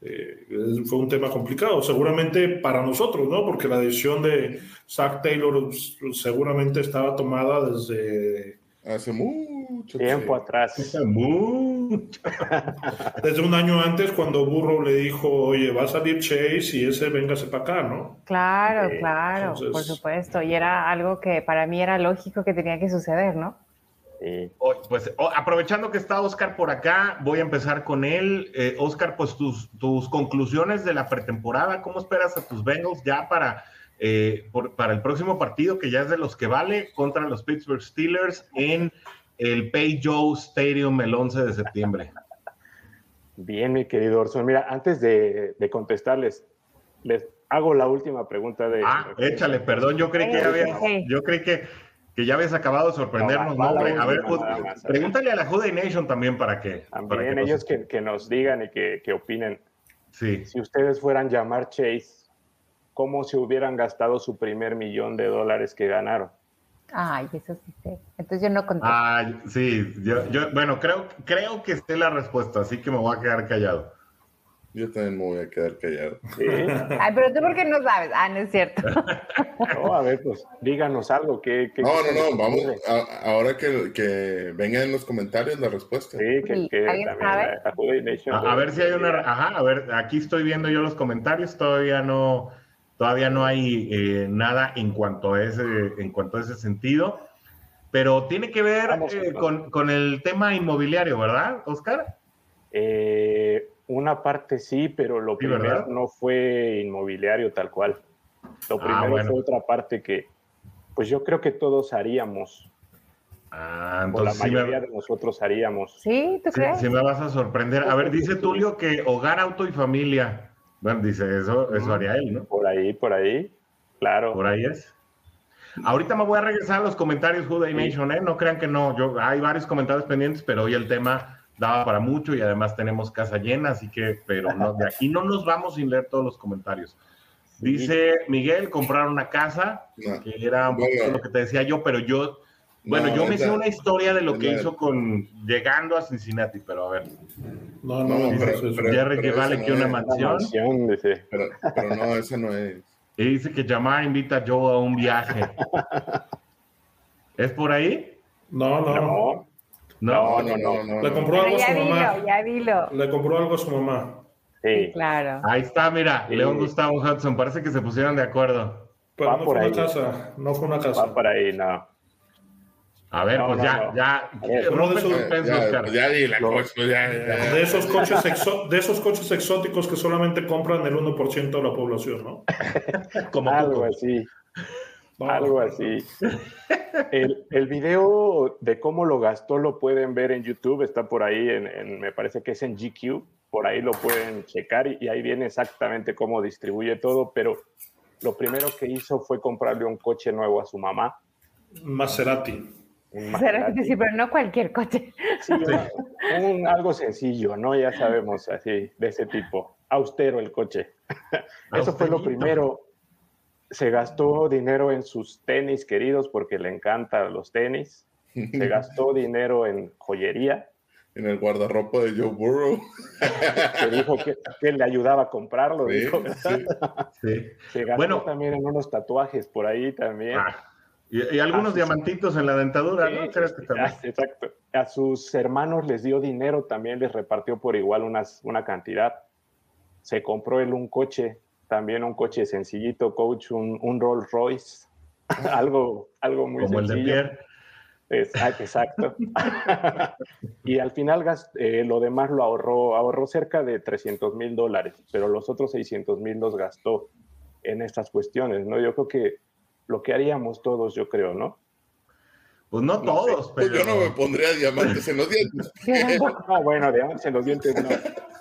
eh, fue un tema complicado, seguramente para nosotros, ¿no? Porque la decisión de Zach Taylor pues, seguramente estaba tomada desde... Hace mucho tiempo atrás. Hace mucho. Desde un año antes, cuando Burrow le dijo, oye, va a salir Chase y ese véngase para acá, ¿no? Claro, claro, por supuesto. Y era algo que para mí era lógico que tenía que suceder, ¿no? Pues aprovechando que está Oscar por acá, voy a empezar con él. Eh, Oscar, pues tus, tus conclusiones de la pretemporada, ¿cómo esperas a tus Bengals ya para, eh, para el próximo partido, que ya es de los que vale, contra los Pittsburgh Steelers en el Pay Joe Stadium el 11 de septiembre? Bien, mi querido Orson. Mira, antes de, contestarles, les hago la última pregunta de... Ah, échale, perdón, yo creí que había, yo creí que que ya habías acabado de sorprendernos, ¿no? A ver, pregúntale a la Juday Nation también para que. También ellos que, que, nos digan y que, que, opinen. Sí. Si ustedes fueran llamar Chase, ¿cómo se hubieran gastado su primer millón de dólares que ganaron? Ay, eso sí sé. Entonces yo no contesto. Ay, sí, yo, yo, bueno, creo, creo que esté la respuesta, así que me voy a quedar callado. Yo también me voy a quedar callado. Ay, pero tú por qué no sabes. Ah, no es cierto. No, a ver, pues díganos algo. ¿qué, no, no, no, vamos. ahora que, que vengan en los comentarios la respuesta. Sí, que, que también sabe? A, a, ver si hay una. Ajá, a ver, aquí estoy viendo yo los comentarios. Todavía no, todavía no hay eh, nada en cuanto a ese, en cuanto a ese sentido. Pero tiene que ver eh, con, con el tema inmobiliario, ¿verdad, Oscar? Eh una parte sí, pero lo primero no fue inmobiliario tal cual. Lo ah, primero fue otra parte que, pues yo creo que todos haríamos. Ah, entonces o la mayoría de nosotros haríamos. Sí, ¿tú crees? Sí, me vas a sorprender. A ver, dice Tulio que hogar, auto y familia. Bueno, dice eso, eso haría él, ¿no? Por ahí, por ahí, claro. Por ahí es. Ahorita me voy a regresar a los comentarios, Juday Nation, ¿eh? No crean que no. Yo, hay varios comentarios pendientes, pero hoy el tema daba para mucho y además tenemos casa llena, así que, pero no, de aquí no nos vamos sin leer todos los comentarios. Dice Miguel, comprar una casa, que era un poco lo que te decía yo, pero yo, bueno, yo me hice una historia de lo que hizo con llegando a Cincinnati, pero a ver. No, no, dice, pero, Jerry que vale que una mansión. Pero, pero no, eso no es. Y dice que llamar invita a Joe a un viaje. ¿Es por ahí? No, no. no. No, no, no, Le compró algo a su mamá. Ya dilo. Le compró algo a su mamá. Sí, claro. Ahí está, mira, León Gustavo Hudson, parece que se pusieron de acuerdo. Pero no fue una casa, no fue una casa. Va por ahí, no. A ver, pues ya, ya, rompe suspenso, Oscar. Ya, di la cosa, ya, De esos, coches de esos coches exóticos que solamente compran el 1% de la población, ¿no? Como Algo así. Algo así. El, el, video de cómo lo gastó lo pueden ver en YouTube, está por ahí, en, me parece que es en GQ, por ahí lo pueden checar y, ahí viene exactamente cómo distribuye todo, pero lo primero que hizo fue comprarle un coche nuevo a su mamá. Maserati. Maserati, sí, pero no cualquier coche. Sí, un, algo sencillo, ¿no? Ya sabemos, así, de ese tipo. Austero el coche. Eso fue lo primero se gastó dinero en sus tenis queridos porque le encantan los tenis. Se gastó dinero en joyería. En el guardarropa de Joe Burrow. que dijo que, le ayudaba a comprarlo. Se gastó bueno, también en unos tatuajes por ahí también. Ah, y, algunos diamantitos en la dentadura, ¿no? exacto. A sus hermanos les dio dinero, también les repartió por igual unas, una cantidad. Se compró él un coche también un coche sencillito, coach, un, un Rolls Royce, algo, algo muy Como sencillo. el de Pierre. exacto. y al final eh, lo demás lo ahorró, ahorró cerca de 300 mil dólares, pero los otros 600 mil los gastó en estas cuestiones, ¿no? Yo creo que lo que haríamos todos, yo creo, ¿no? Pues no, todos, pero... Pues yo no me pondría diamantes en los dientes. no, bueno, diamantes en los dientes no.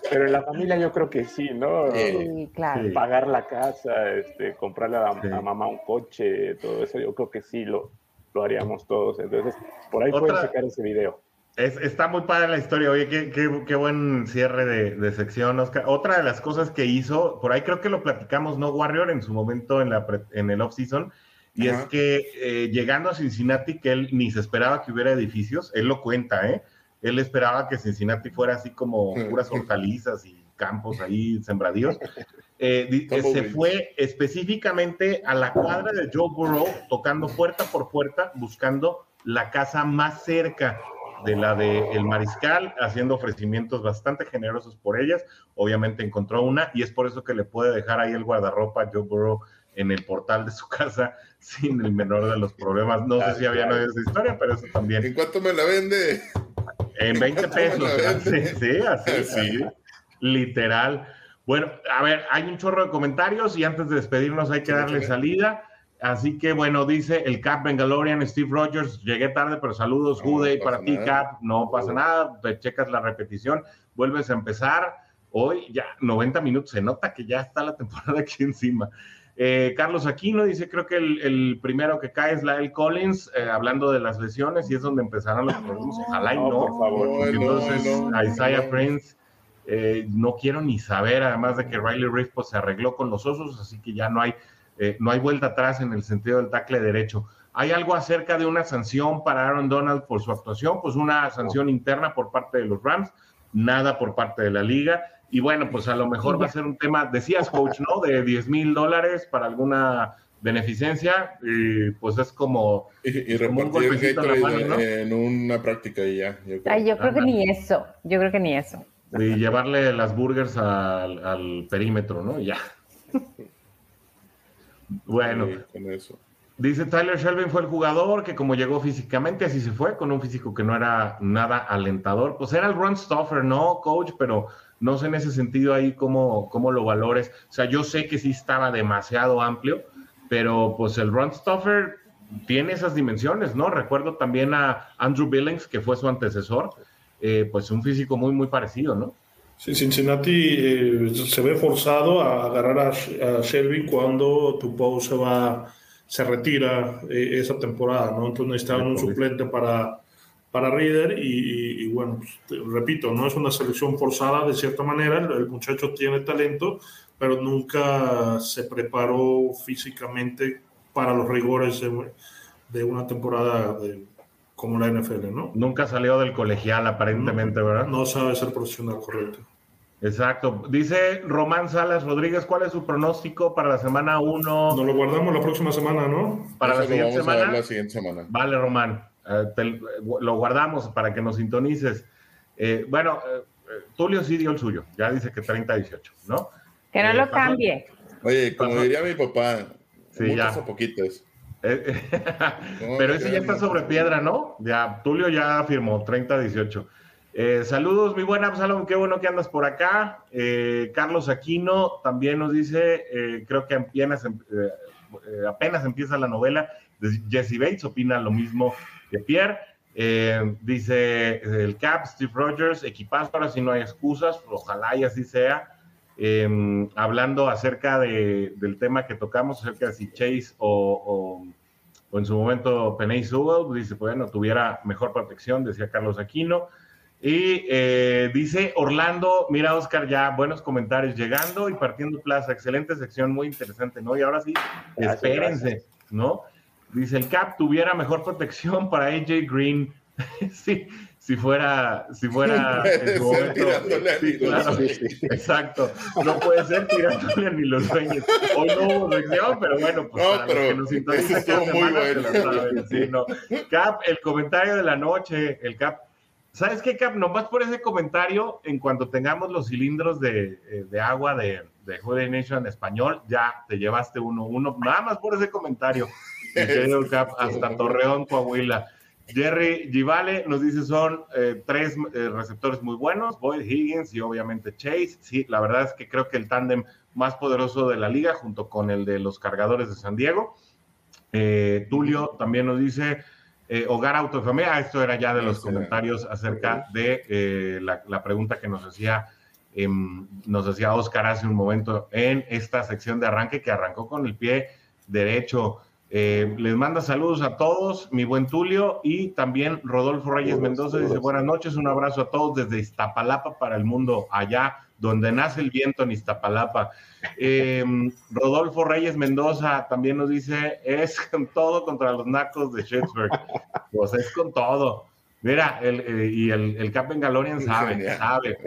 Pero en la familia yo creo que sí, ¿no? Sí, claro. Pagar la casa, este, comprarle a, mamá un coche, todo eso, yo creo que sí lo, lo haríamos todos. Entonces, por ahí pueden sacar ese video. está muy padre la historia. Oye, qué, qué, qué buen cierre de, de, sección, Oscar. Otra de las cosas que hizo, por ahí creo que lo platicamos, ¿no, Warrior? En su momento en, la en el off-season y es que eh, llegando a Cincinnati, que él ni se esperaba que hubiera edificios, él lo cuenta, ¿eh? Él esperaba que Cincinnati fuera así como puras hortalizas y campos ahí sembradíos. Eh, se fue específicamente a la cuadra de Joe Burrow, tocando puerta por puerta, buscando la casa más cerca de la de el mariscal, haciendo ofrecimientos bastante generosos por ellas. Obviamente encontró una y es por eso que le puede dejar ahí el guardarropa a Joe Burrow en el portal de su casa sin el menor de los problemas. No sé si había oído esa historia, pero eso también. ¿En cuánto me la vende? En 20 pesos. Sí, sí, así, sí. Literal. Bueno, a ver, hay un chorro de comentarios y antes de despedirnos hay que darle salida. Así que bueno, dice el Cap Bengalorian, Steve Rogers, llegué tarde, pero saludos, no, para ti, Cap, no pasa nada, te checas la repetición, vuelves a empezar. Hoy ya 90 minutos, se nota que ya está la temporada aquí encima. Eh, Carlos Aquino dice, creo que el, primero que cae es Lyle Collins, eh, hablando de las lesiones, y es donde empezarán los problemas. Ojalá y no. por favor. Entonces, Isaiah Prince, eh, no quiero ni saber, además de que Riley Reef pues, se arregló con los osos, así que ya no hay, no hay vuelta atrás en el sentido del tackle derecho. ¿Hay algo acerca de una sanción para Aaron Donald por su actuación? Pues una sanción interna por parte de los Rams, nada por parte de la liga y bueno, pues a lo mejor va a ser un tema, decías, coach, ¿no? De 10 mil dólares para alguna beneficencia, y pues es como. Y, repartir el en, una práctica y ya. Yo creo, Ay, yo creo que ni eso, yo creo que ni eso. Y llevarle las burgers al, perímetro, ¿no? Ya. bueno. Dice Tyler Shelvin fue el jugador que como llegó físicamente, así se fue, con un físico que no era nada alentador. Pues era el run stuffer, ¿no, coach? Pero no sé en ese sentido ahí cómo, cómo lo valores. O sea, yo sé que sí estaba demasiado amplio, pero pues el run stuffer tiene esas dimensiones, ¿no? Recuerdo también a Andrew Billings, que fue su antecesor, eh, pues un físico muy, muy parecido, ¿no? Sí, Cincinnati eh, se ve forzado a agarrar a, a cuando Tupou se va, se retira eh, esa temporada, ¿no? Entonces necesitaban un suplente para para Reader y, bueno, pues, repito, no es una selección forzada de cierta manera, el, muchacho tiene talento, pero nunca se preparó físicamente para los rigores de, una temporada como la NFL, ¿no? Nunca salió del colegial aparentemente, ¿verdad? No sabe ser profesional, correcto. Exacto. Dice Román Salas Rodríguez, ¿cuál es su pronóstico para la semana 1? Nos lo guardamos la próxima semana, ¿no? Para la siguiente, semana? la siguiente semana. Vale, Román. Eh, lo guardamos para que nos sintonices. Eh, bueno, eh, Tulio sí dio el suyo, ya dice que 30-18, ¿no? Que no lo cambie. Oye, como diría mi papá, sí, ya. poquitos. Pero ese ya está sobre piedra, ¿no? Ya, Tulio ya firmó 30-18. saludos, mi buena Absalom, qué bueno que andas por acá. Carlos Aquino también nos dice, creo que apenas, apenas empieza la novela Jesse Bates, opina lo mismo de Pierre. Eh, dice el Cap, Steve Rogers, equipazo, ahora si no hay excusas, ojalá y así sea. Em, hablando acerca de, del tema que tocamos, acerca de si Chase o, o, en su momento Penay Sewell, dice, bueno, tuviera mejor protección, decía Carlos Aquino. Y eh, dice Orlando, mira Oscar, ya buenos comentarios llegando y partiendo plaza, excelente sección, muy interesante, ¿no? Y ahora sí, espérense, ¿no? Dice, el Cap tuviera mejor protección para AJ Green. sí, si fuera, si fuera exacto. No puede ser tirándole ni los sueños. Hoy no hubo pero bueno, pues no, pero que nos bueno. Sí, no. Cap, el comentario de la noche, el Cap. ¿Sabes qué, Cap? Nomás por ese comentario, en cuanto tengamos los cilindros de, eh, de agua de, de Jude Nation en español, ya te llevaste uno, uno, nada más por ese comentario. Cap, hasta Torreón, Coahuila. Jerry Givale nos dice son eh, tres eh, receptores muy buenos, Boyd Higgins y obviamente Chase. Sí, la verdad es que creo que el tándem más poderoso de la liga junto con el de los cargadores de San Diego. Eh, Tulio también nos dice, hogar, auto, familia. Ah, esto era ya de los comentarios acerca de eh, la, pregunta que nos hacía, em, nos hacía Oscar hace un momento en esta sección de arranque que arrancó con el pie derecho. Eh, les manda saludos a todos, mi buen Tulio, y también Rodolfo Reyes Mendoza dice buenas noches, un abrazo a todos desde Iztapalapa para el mundo, allá donde nace el viento en Iztapalapa. Em, Rodolfo Reyes Mendoza también nos dice, es con todo contra los nacos de Schützberg. Pues es con todo. Mira, el, eh, y el, el Cap Galorian sabe, sabe.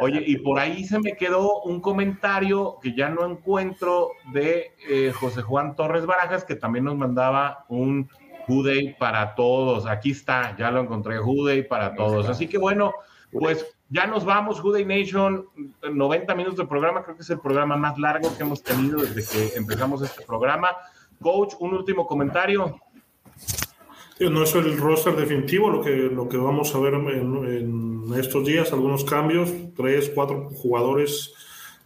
Oye, y por ahí se me quedó un comentario que ya no encuentro de eh, José Juan Torres Barajas, que también nos mandaba un Juday para todos. Aquí está, ya lo encontré, Juday para todos. Así que bueno, pues ya nos vamos, Juday Nation, 90 minutos de programa, creo que es el programa más largo que hemos tenido desde que empezamos este programa. Coach, un último comentario. No es el roster definitivo, lo que, lo que vamos a ver en, estos días, algunos cambios, tres, cuatro jugadores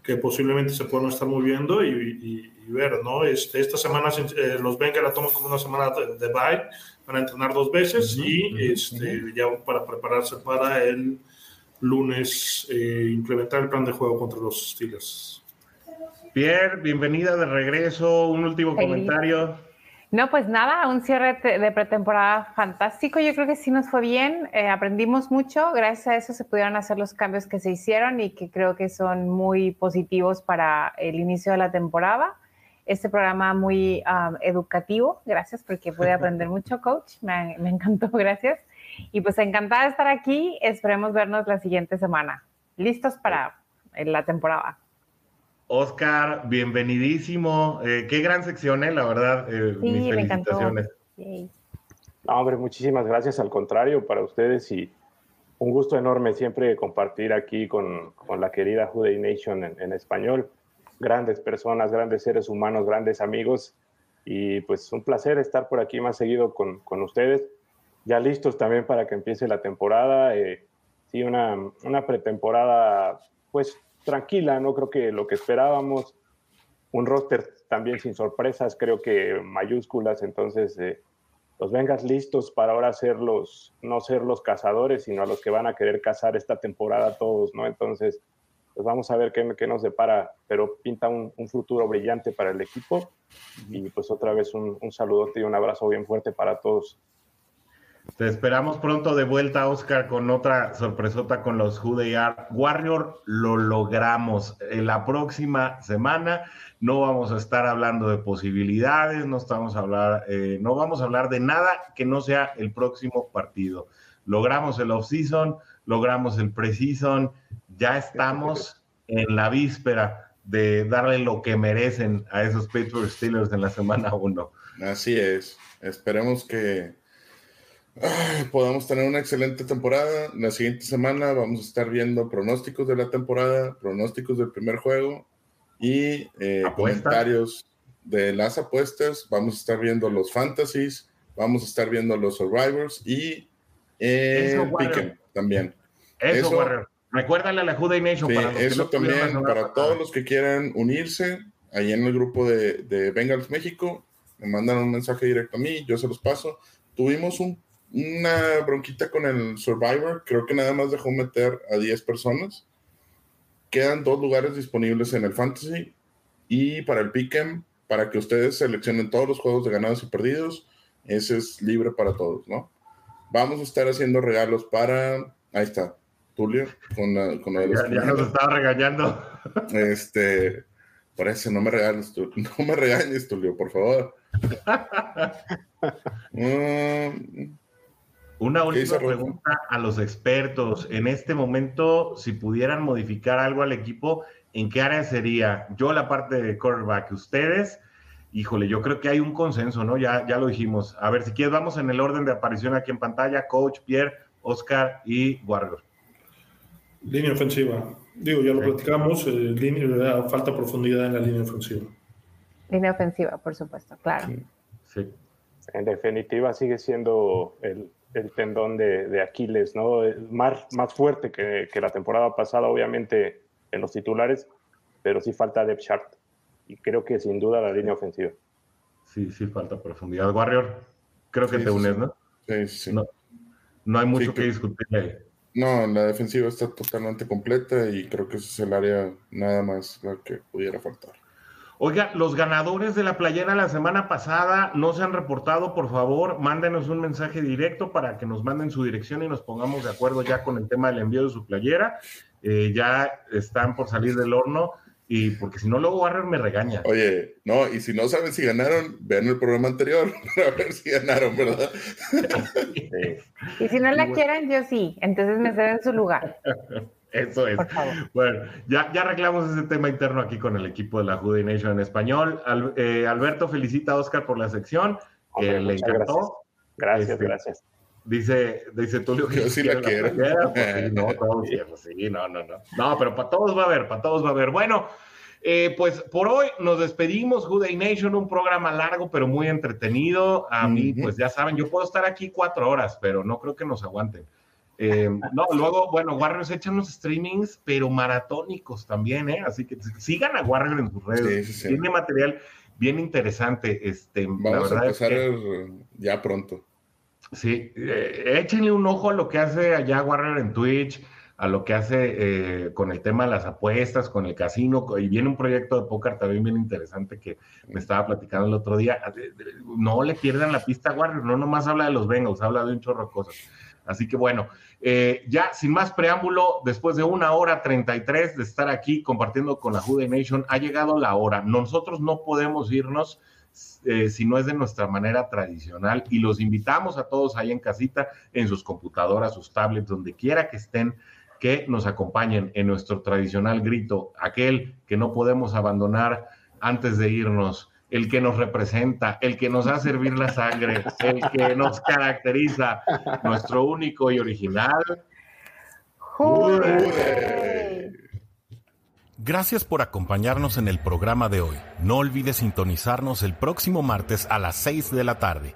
que posiblemente se puedan estar moviendo y, ver, ¿no? Este, esta semana eh, los Bengals la toman como una semana de, de bye, van a entrenar dos veces y este, ya para prepararse para el lunes eh, implementar el plan de juego contra los Steelers. Pierre, bienvenida de regreso, un último comentario. No, pues nada, un cierre de pretemporada fantástico. Yo creo que sí nos fue bien, eh, aprendimos mucho. Gracias a eso se pudieron hacer los cambios que se hicieron y que creo que son muy positivos para el inicio de la temporada. Este programa muy um, educativo, gracias porque pude aprender mucho, coach. Me, me encantó, gracias. Y pues encantada de estar aquí. Esperemos vernos la siguiente semana. Listos para la temporada. Oscar, bienvenidísimo. Eh, qué gran sección, eh, la verdad. Eh, sí, mis felicitaciones. No, hombre, muchísimas gracias. Al contrario, para ustedes y un gusto enorme siempre compartir aquí con, con la querida Juday Nation en, español. Grandes personas, grandes seres humanos, grandes amigos. Y pues un placer estar por aquí más seguido con, con ustedes. Ya listos también para que empiece la temporada. Eh, sí, una, una pretemporada pues tranquila, no creo que lo que esperábamos. Un roster también sin sorpresas, creo que mayúsculas, entonces eh, los vengas listos para ahora ser los, no ser los cazadores, sino a los que van a querer cazar esta temporada todos, ¿no? Entonces, pues vamos a ver qué, qué nos depara, pero pinta un, un, futuro brillante para el equipo. Y pues otra vez un, un saludote y un abrazo bien fuerte para todos. Te esperamos pronto de vuelta, Oscar, con otra sorpresota con los Are Warrior. Lo logramos. En la próxima semana no vamos a estar hablando de posibilidades, no, estamos a hablar, eh, no vamos a hablar de nada que no sea el próximo partido. Logramos el off-season, logramos el pre-season, ya estamos en la víspera de darle lo que merecen a esos Pittsburgh Steelers en la semana 1. Así es. Esperemos que podamos tener una excelente temporada. La siguiente semana vamos a estar viendo pronósticos de la temporada, pronósticos del primer juego y eh, comentarios de las apuestas. Vamos a estar viendo los fantasies, vamos a estar viendo los survivors y eh, también. Eso, eso Recuérdale a la Juday Nation. para eso también, para todos los que quieran unirse, ahí en el grupo de, de Bengals México, me mandan un mensaje directo a mí, yo se los paso. Tuvimos un una bronquita con el Survivor. Creo que nada más dejó meter a 10 personas. Quedan dos lugares disponibles en el Fantasy y para el Pick'em, para que ustedes seleccionen todos los juegos de ganados y perdidos. Ese es libre para todos, ¿no? Vamos a estar haciendo regalos para. Ahí está, Tulio, con, la, con ya, ya, nos estaba regañando. Este, por eso no me regañes, no me regañes, Tulio, por favor. Mm, una última pregunta a los expertos. En este momento, si pudieran modificar algo al equipo, ¿en qué área sería? Yo la parte de quarterback, ustedes, híjole, yo creo que hay un consenso, ¿no? Ya, ya lo dijimos. A ver, si quieres, vamos en el orden de aparición aquí en pantalla, coach, Pierre, Oscar y Warrior. Línea ofensiva. Digo, ya lo platicamos, eh, falta profundidad en la línea ofensiva. Línea ofensiva, por supuesto, claro. sí. En definitiva, sigue siendo el, el tendón de, Aquiles, ¿no? Más, más fuerte que, la temporada pasada, obviamente, en los titulares, pero sí falta depth chart. Y creo que sin duda la línea ofensiva. sí, sí falta profundidad. Warrior, creo que te unes, ¿no? Sí, sí. No, no hay mucho que, discutir ahí. No, la defensiva está totalmente completa y creo que ese es el área nada más la que pudiera faltar. Oiga, los ganadores de la playera la semana pasada no se han reportado, por favor, mándenos un mensaje directo para que nos manden su dirección y nos pongamos de acuerdo ya con el tema del envío de su playera. Eh, ya están por salir del horno y porque si no luego Warrior me regaña. Oye, no, y si no saben si ganaron, vean el programa anterior para ver si ganaron, ¿verdad? Y si no la quieren, yo sí, entonces me cedo en su lugar. Eso es. Bueno, ya, ya arreglamos ese tema interno aquí con el equipo de la Judy Nation en español. Eh, Alberto felicita a Oscar por la sección, que le encantó. Gracias, este, gracias. Dice, dice Tulio que Yo sí la quiero. Pues no, todos sí, no, no, no. No, pero para todos va a haber, para todos va a haber. Bueno, eh, pues por hoy nos despedimos, Juday Nation, un programa largo pero muy entretenido. A mí, pues ya saben, yo puedo estar aquí cuatro horas, pero no creo que nos aguanten. Eh, no, luego, bueno, Warriors echan los streamings, pero maratónicos también, ¿eh? Así que sigan a Warriors en sus redes. Tiene material bien interesante. Este, Vamos a empezar ya pronto. Sí, eh, échenle un ojo a lo que hace allá Warrior en Twitch, a lo que hace eh, con el tema de las apuestas, con el casino, y viene un proyecto de póker también bien interesante que me estaba platicando el otro día. No le pierdan la pista a Warrior, no nomás habla de los Bengals, habla de un chorro de cosas. Así que bueno, eh, ya sin más preámbulo, después de una hora 33 de estar aquí compartiendo con la Jude Nation, ha llegado la hora. Nosotros no podemos irnos eh, si no es de nuestra manera tradicional y los invitamos a todos ahí en casita, en sus computadoras, sus tablets, donde quiera que estén, que nos acompañen en nuestro tradicional grito, aquel que no podemos abandonar antes de irnos el que nos representa, el que nos hace servir la sangre, el que nos caracteriza, nuestro único y original. Gracias por acompañarnos en el programa de hoy. No olvides sintonizarnos el próximo martes a las 6 de la tarde.